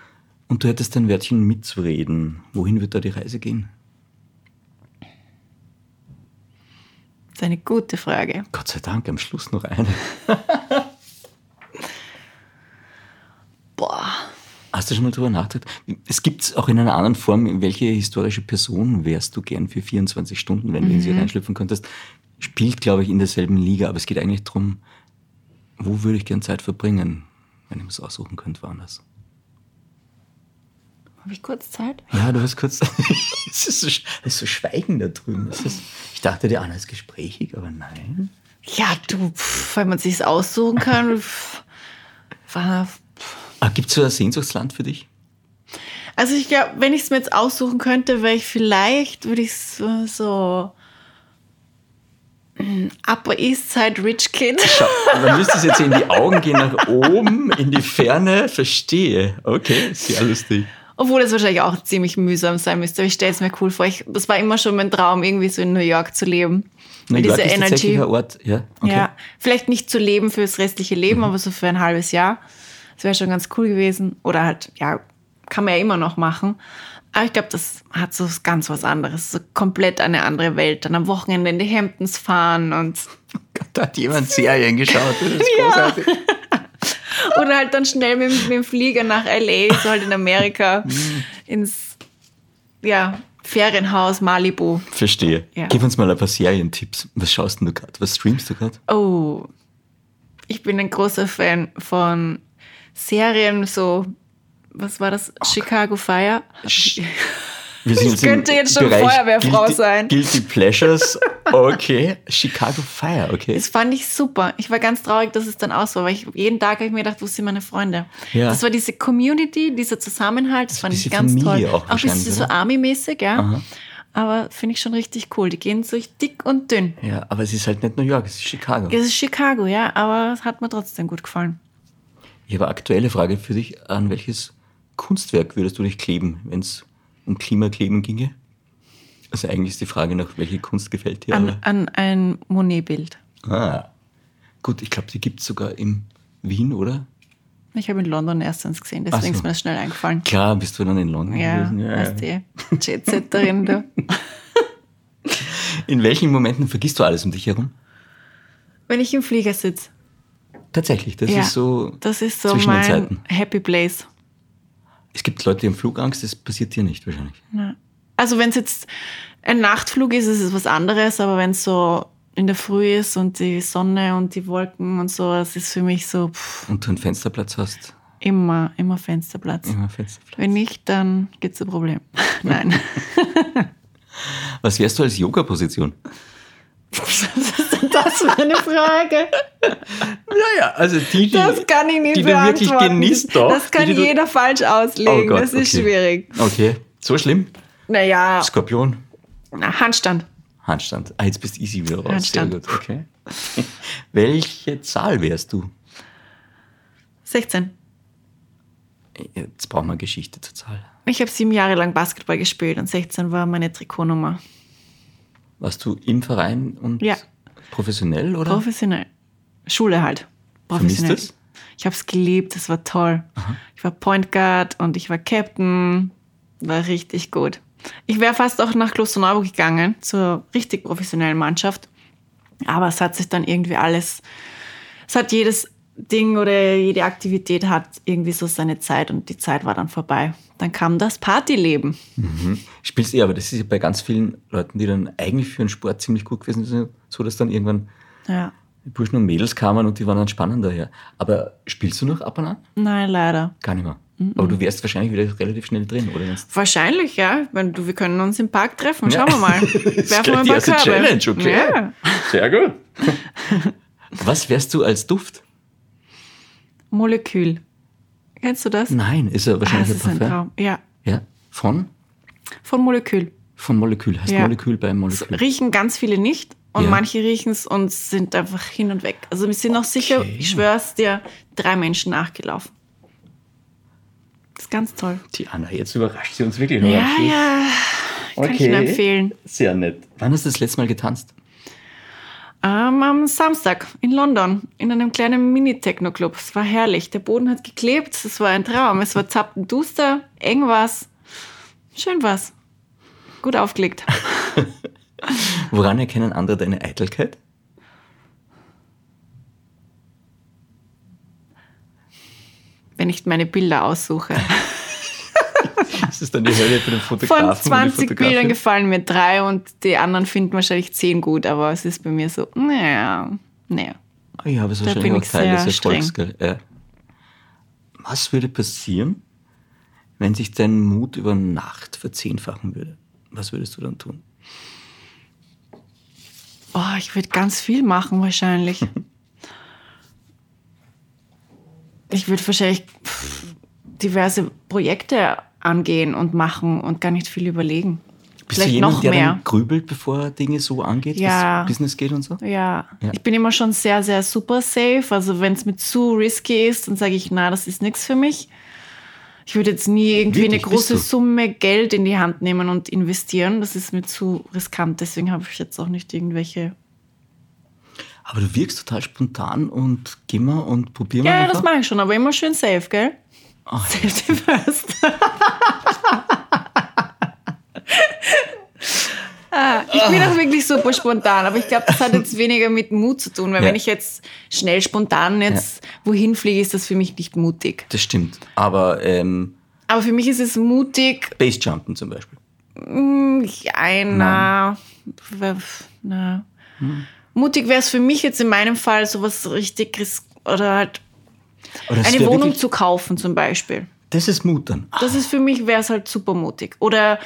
und du hättest ein Wörtchen mitzureden. Wohin wird da die Reise gehen? Das ist eine gute Frage. Gott sei Dank, am Schluss noch eine. <laughs> Hast du schon mal drüber nachgedacht? Es gibt es auch in einer anderen Form, welche historische Person wärst du gern für 24 Stunden, wenn du in sie reinschlüpfen könntest? Spielt, glaube ich, in derselben Liga, aber es geht eigentlich darum, wo würde ich gern Zeit verbringen, wenn ich das aussuchen könnte, woanders. Habe ich kurz Zeit? Ja, du hast kurz. <laughs> es, ist so, es ist so Schweigen da drüben. Es ist, ich dachte, der Anna ist gesprächig, aber nein. Ja, du, pff, wenn man sich aussuchen kann. pff, war, Gibt es so ein Sehnsuchtsland für dich? also ich glaube, wenn ich es mir jetzt aussuchen könnte, wäre ich vielleicht, würde ich so, so mm, Upper East Side Rich Kid. <laughs> Schau, man müsste es jetzt in die Augen gehen, nach oben, in die Ferne. Verstehe. Okay, sehr lustig. Obwohl es wahrscheinlich auch ziemlich mühsam sein müsste. Aber ich stelle es mir cool vor. Ich, das war immer schon mein Traum, irgendwie so in New York zu leben. New York dieser ist tatsächlich Energy. ein Ort, ja. Okay. Ja, vielleicht nicht zu leben fürs restliche Leben, Mhm. aber so für ein halbes Jahr. Das wäre schon ganz cool gewesen. Oder halt, ja, kann man ja immer noch machen. Aber ich glaube, das hat so ganz was anderes. So komplett eine andere Welt. Dann am Wochenende in die Hamptons fahren und. <laughs> Da hat jemand Serien geschaut. Das ist <laughs> großartig. <laughs> Oder halt dann schnell mit, mit dem Flieger nach L.A., so halt in Amerika, Mhm. ins, ja, Ferienhaus Malibu. Verstehe. Ja. Gib uns mal ein paar Serientipps. Was schaust denn du gerade? Was streamst du gerade? Oh, ich bin ein großer Fan von Serien, so, was war das? Chicago Fire? Sch- <laughs> Ich könnte jetzt schon Bereich Feuerwehrfrau Guilty, sein. Guilty Pleasures. Okay. Chicago Fire, okay. Das fand ich super. Ich war ganz traurig, dass es dann aus war, weil ich jeden Tag habe ich mir gedacht, wo sind meine Freunde? Ja. Das war diese Community, dieser Zusammenhalt, das fand ich ganz Familie toll. auch ein wahrscheinlich, bisschen so? Army-mäßig, ja. Aha. Aber finde ich schon richtig cool. Die gehen durch dick und dünn. Ja, aber es ist halt nicht New York, es ist Chicago. Es ist Chicago, ja, aber es hat mir trotzdem gut gefallen. Ich habe eine aktuelle Frage für dich. An welches Kunstwerk würdest du dich kleben, wenn es um Klimakleben ginge? Also eigentlich ist die Frage noch, welche Kunst gefällt dir? An, an ein Monet-Bild. Ah. Gut, ich glaube, die gibt es sogar in Wien, oder? Ich habe in London erst eins gesehen, deswegen so. ist mir das schnell eingefallen. Klar, bist du dann in London Ja, gewesen. weißt du, Jet-Setterin, du. <laughs> In welchen Momenten vergisst du alles um dich herum? Wenn ich im Flieger sitze. Tatsächlich, das ja, ist so das ist so zwischen den mein Zeiten. Happy Place. Es gibt Leute, die haben Flugangst, das passiert dir nicht wahrscheinlich. Ja. Also wenn es jetzt ein Nachtflug ist, ist es was anderes, aber wenn es so in der Früh ist und die Sonne und die Wolken und so, das ist für mich so pff, Und du einen Fensterplatz hast, immer, immer Fensterplatz. immer Fensterplatz. Wenn nicht, dann gibt es ein Problem. <laughs> Nein. <laughs> Was wärst du als Yoga-Position? <laughs> das war eine Frage. Naja, also die, die, Das kann ich nicht die du wirklich genießt doch. Das kann die, die jeder falsch auslegen. Oh Gott, das ist okay. schwierig. Okay, so schlimm? Naja, Skorpion, na, Handstand. Handstand. Ah, jetzt bist du easy wieder raus. Handstand. Sehr gut, okay. <laughs> Welche Zahl wärst du? 16. Jetzt brauchen wir Geschichte zur Zahl. Ich habe sieben Jahre lang Basketball gespielt und 16 war meine Trikotnummer. Warst du im Verein und Ja. Professionell oder? Professionell. Schule halt. Vermisst Professionell. es? Ich habe es geliebt, es war toll. Ich war Point Guard und ich war Captain. War richtig gut. Ich wäre fast auch nach Klosterneuburg gegangen, zur richtig professionellen Mannschaft. Aber es hat sich dann irgendwie alles, es hat jedes Ding oder jede Aktivität hat irgendwie so seine Zeit und die Zeit war dann vorbei. Dann kam das Partyleben. Spielst eh, aber das ist ja bei ganz vielen Leuten, die dann eigentlich für einen Sport ziemlich gut gewesen sind, so dass dann irgendwann Ja. Die Burschen und Mädels kamen und die waren dann spannender, ja. Aber spielst du noch ab und an? Nein, leider. Gar nicht mehr. Aber du wärst wahrscheinlich wieder relativ schnell drin, oder? Wahrscheinlich, ja. Wenn du, wir können uns im Park treffen. Schauen wir mal. <laughs> Werfen wir ein paar erste Körbe. Challenge, okay. Ja. Sehr gut. <laughs> Was wärst du als Duft? Molekül. Kennst du das? Nein, ist Ah, wahrscheinlich das ist ein. Traum. Ja. Ja, von? Von Molekül. Von Molekül. Heißt Ja. Molekül bei Das Molekül. riechen ganz viele nicht und Ja. manche riechen es und sind einfach hin und weg. Also wir sind noch sicher, Okay. ich schwör's dir, drei Menschen nachgelaufen. Das ist ganz toll. Die Anna, jetzt überrascht sie uns wirklich. noch Ja, ja. Kann ich Ihnen empfehlen. Sehr nett. Wann hast du das letzte Mal getanzt? Ähm, am Samstag in London in einem kleinen Mini-Techno-Club. Es war herrlich. Der Boden hat geklebt. Es war ein Traum. Es war zappenduster, eng war's. Schön war's. Gut aufgelegt. <laughs> Woran erkennen andere deine Eitelkeit? wenn ich meine Bilder aussuche. <laughs> Das ist dann die Hölle für den Von Fotografen. die 20 Fotografin. Bildern gefallen mir drei und die anderen finden wahrscheinlich 10 gut, aber es ist bei mir so, naja, naja. Ja, aber es ist wahrscheinlich auch Teil des Erfolgs. Ja. Was würde passieren, wenn sich dein Mut über Nacht verzehnfachen würde? Was würdest du dann tun? Oh, ich würde ganz viel machen wahrscheinlich. <laughs> ich würde wahrscheinlich diverse Projekte angehen und machen und gar nicht viel überlegen. Bist du Vielleicht jemand, noch der mehr. grübelt, bevor Dinge so angeht, Ja. was Business geht und so? Ja. Ja. ich bin immer schon sehr, sehr super safe. Also wenn es mir zu risky ist, dann sage ich, na, das ist nichts für mich. Ich würde jetzt nie irgendwie Wirklich? eine große du? Summe Geld in die Hand nehmen und investieren. Das ist mir zu riskant. Deswegen habe ich jetzt auch nicht irgendwelche. Aber du wirkst total spontan und geh mal und probier mal. Ja, einfach. das mache ich schon, aber immer schön safe, gell? Ah, Safety first. <laughs> Ah, ich bin auch wirklich super spontan, aber ich glaube, das hat jetzt weniger mit Mut zu tun, weil Ja. wenn ich jetzt schnell spontan jetzt wohin fliege, ist das für mich nicht mutig. Das stimmt. Aber ähm, Aber für mich ist es mutig, Basejumpen zum Beispiel. einer. Na. Mutig wäre es für mich jetzt in meinem Fall sowas richtig oder halt das eine Wohnung wirklich- zu kaufen zum Beispiel. Das ist Mut dann. Das ist für mich, wäre es halt super mutig. Oder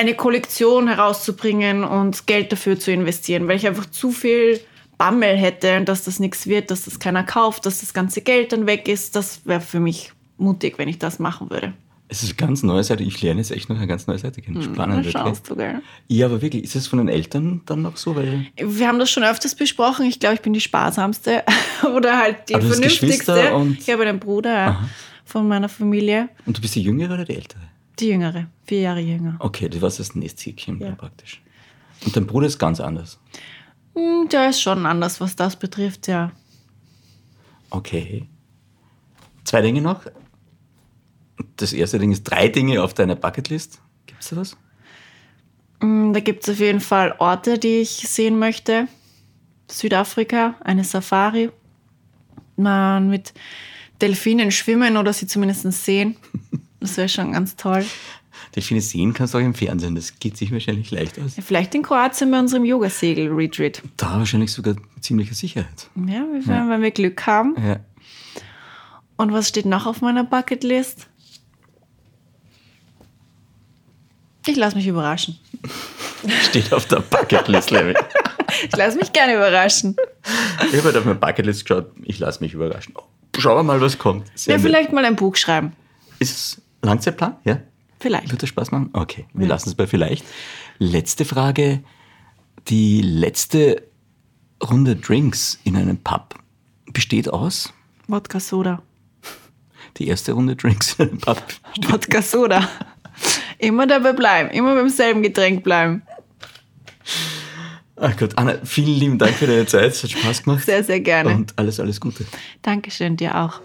eine Kollektion herauszubringen und Geld dafür zu investieren, weil ich einfach zu viel Bammel hätte, dass das nichts wird, dass das keiner kauft, dass das ganze Geld dann weg ist. Das wäre für mich mutig, wenn ich das machen würde. Es ist eine ganz neue Seite. Ich lerne jetzt echt noch eine ganz neue Seite kennen. Spannend, Na, wirklich. schaust du, gell? Ja, aber wirklich, ist es von den Eltern dann noch so? Weil Wir haben das schon öfters besprochen. Ich glaube, ich bin die sparsamste <laughs> oder halt die Aber vernünftigste. Ich habe einen Bruder ja, von meiner Familie, und du bist die Jüngere oder die Ältere? Die jüngere, vier Jahre jünger. Okay, du warst das Nesthäkchen Ja. dann praktisch. Und dein Bruder ist ganz anders. Hm, Der ist schon anders, was das betrifft, ja. Okay. Zwei Dinge noch. Das erste Ding ist drei Dinge auf deiner Bucketlist. Gibt's da was? Mm, Da gibt es auf jeden Fall Orte, die ich sehen möchte. Südafrika, eine Safari. Man mit Delfinen schwimmen oder sie zumindest sehen. <laughs> Das wäre schon ganz toll. Delfine sehen kannst du auch im Fernsehen. Das geht sich wahrscheinlich leicht aus. Vielleicht in Kroatien bei unserem Yogasegel-Retreat. Da wahrscheinlich sogar mit ziemlicher Sicherheit. Ja, wir werden, wenn wir Glück haben. Ja. Und was steht noch auf meiner Bucketlist? Ich lasse mich überraschen. <laughs> Steht auf der Bucketlist, Level. <laughs> Ich lasse mich gerne überraschen. Ich habe halt auf meine Bucketlist geschaut. Ich lasse mich überraschen. Schauen wir mal, was kommt. Sehr Ja, nett. vielleicht mal ein Buch schreiben. Ist es Langzeitplan? Ja? Vielleicht. Wird das Spaß machen? Okay, wir lassen es bei vielleicht. Letzte Frage. Die letzte Runde Drinks in einem Pub besteht aus? Wodka Soda. Die erste Runde Drinks in einem Pub. Wodka Soda. Immer dabei bleiben, immer beim selben Getränk bleiben. Ach Gott, Anna, vielen lieben Dank für deine Zeit. Es hat Spaß gemacht. Sehr, sehr gerne. Und alles, alles Gute. Dankeschön, dir auch.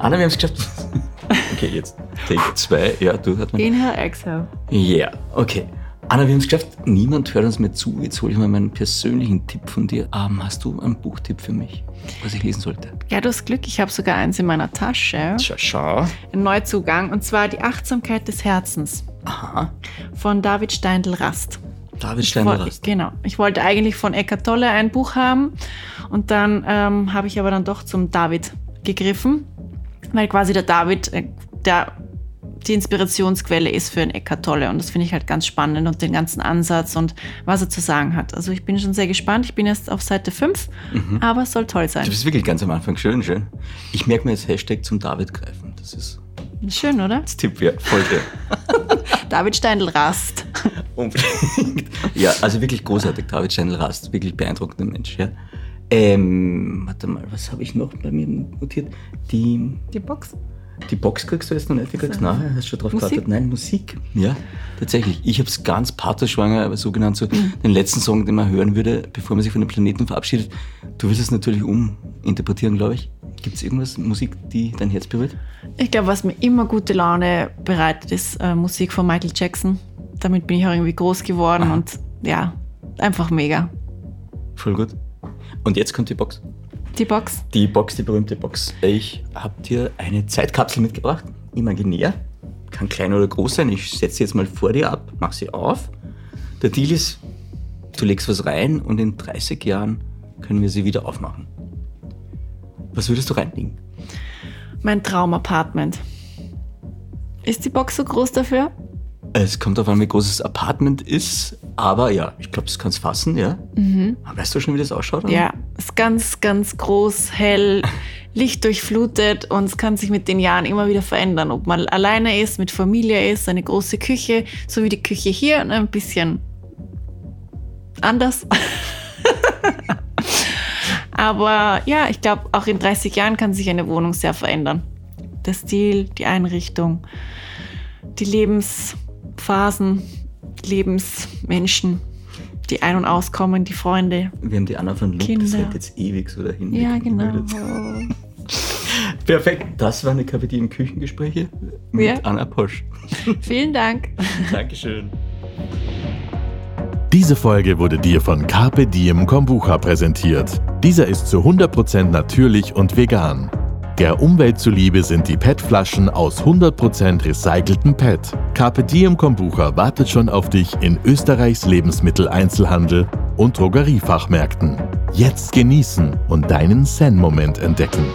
Anna, wir haben es geschafft. <laughs> Okay, jetzt Take zwei. Ja, du hat man. Inhale, exhale. Ja, okay. Anna, wir haben es geschafft. Niemand hört uns mehr zu. Jetzt hole ich mal meinen persönlichen Tipp von dir. Ähm, hast du einen Buchtipp für mich, was ich lesen sollte? Ja, du hast Glück, ich habe sogar eins in meiner Tasche. Schau, schau. Ein Neuzugang, und zwar die Achtsamkeit des Herzens. Aha. von David Steindl-Rast. David Steiner-Rast. Genau. Ich wollte eigentlich von Eckart Tolle ein Buch haben und dann ähm, habe ich aber dann doch zum David gegriffen, weil quasi der David äh, der die Inspirationsquelle ist für ein Eckart Tolle und das finde ich halt ganz spannend und den ganzen Ansatz und was er zu sagen hat. Also ich bin schon sehr gespannt. Ich bin jetzt auf Seite 5, aber es soll toll sein. Du bist wirklich ganz am Anfang. Schön, schön. Ich merke mir jetzt Hashtag zum David greifen. Das ist Schön, oder? das Tipp wert. Voll schön. <laughs> David Steindl-Rast. Unbedingt. Ja, also wirklich großartig. David Steindl-Rast. Wirklich beeindruckender Mensch. Ja. Ähm, warte mal, was habe ich noch bei mir notiert? Die, Die Box. die Box kriegst du jetzt noch nicht gekriegt? Nein, hast du schon drauf Musik? gewartet? Nein, Musik. Ja, tatsächlich. Ich habe es ganz pathosschwanger, aber so genannt, so den letzten Song, den man hören würde, bevor man sich von dem Planeten verabschiedet. Du willst es natürlich uminterpretieren, glaube ich. Gibt es irgendwas, Musik, die dein Herz berührt? Ich glaube, was mir immer gute Laune bereitet, ist äh, Musik von Michael Jackson. Damit bin ich auch irgendwie groß geworden Aha. und ja, einfach mega. Voll gut. Und jetzt kommt die Box. Die Box. Die Box, die berühmte Box. Ich habe dir eine Zeitkapsel mitgebracht, imaginär. Kann klein oder groß sein. Ich setze sie jetzt mal vor dir ab, mach sie auf. Der Deal ist, du legst was rein und in 30 Jahren können wir sie wieder aufmachen. Was würdest du reinlegen? Mein Traumapartment. Ist die Box so groß dafür? Es kommt auf an, wie groß das Apartment ist, aber ja, ich glaube, das kannst du fassen, ja. Weißt du schon, wie das ausschaut? oder? Ja, ist ganz, ganz groß, hell, <laughs> lichtdurchflutet und es kann sich mit den Jahren immer wieder verändern. Ob man alleine ist, mit Familie ist, eine große Küche, so wie die Küche hier, und ein bisschen anders. <laughs> Aber ja, ich glaube, auch in 30 Jahren kann sich eine Wohnung sehr verändern. Der Stil, die Einrichtung, die Lebensphasen, Lebensmenschen, die ein- und auskommen, die Freunde. Wir haben die Anna von Luke, das Kinder. rennt jetzt ewig so dahin. Ja, genau. <laughs> Perfekt. Das waren die KPD Küchengespräche mit Ja. Anna Posch. <laughs> Vielen Dank. Dankeschön. Diese Folge wurde dir von Carpe Diem Kombucha präsentiert. Dieser ist zu 100% natürlich und vegan. Der Umwelt zuliebe sind die PET-Flaschen aus 100% recyceltem PET. Carpe Diem Kombucha wartet schon auf dich in Österreichs Lebensmitteleinzelhandel und Drogeriefachmärkten. Jetzt genießen und deinen Zen-Moment entdecken.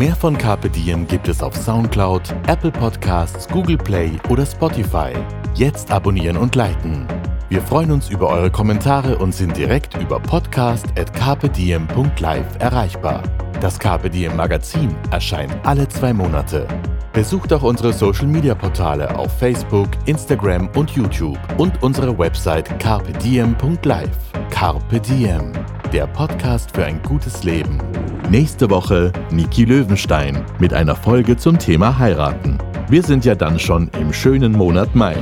Mehr von Carpe Diem gibt es auf Soundcloud, Apple Podcasts, Google Play oder Spotify. Jetzt abonnieren und liken. Wir freuen uns über eure Kommentare und sind direkt über podcast.carpediem.live erreichbar. Das Carpe Diem Magazin erscheint alle zwei Monate. Besucht auch unsere Social Media Portale auf Facebook, Instagram und YouTube und unsere Website carpediem.live. Carpe Diem, der Podcast für ein gutes Leben. Nächste Woche Niki Löwenstein mit einer Folge zum Thema Heiraten. Wir sind ja dann schon im schönen Monat Mai.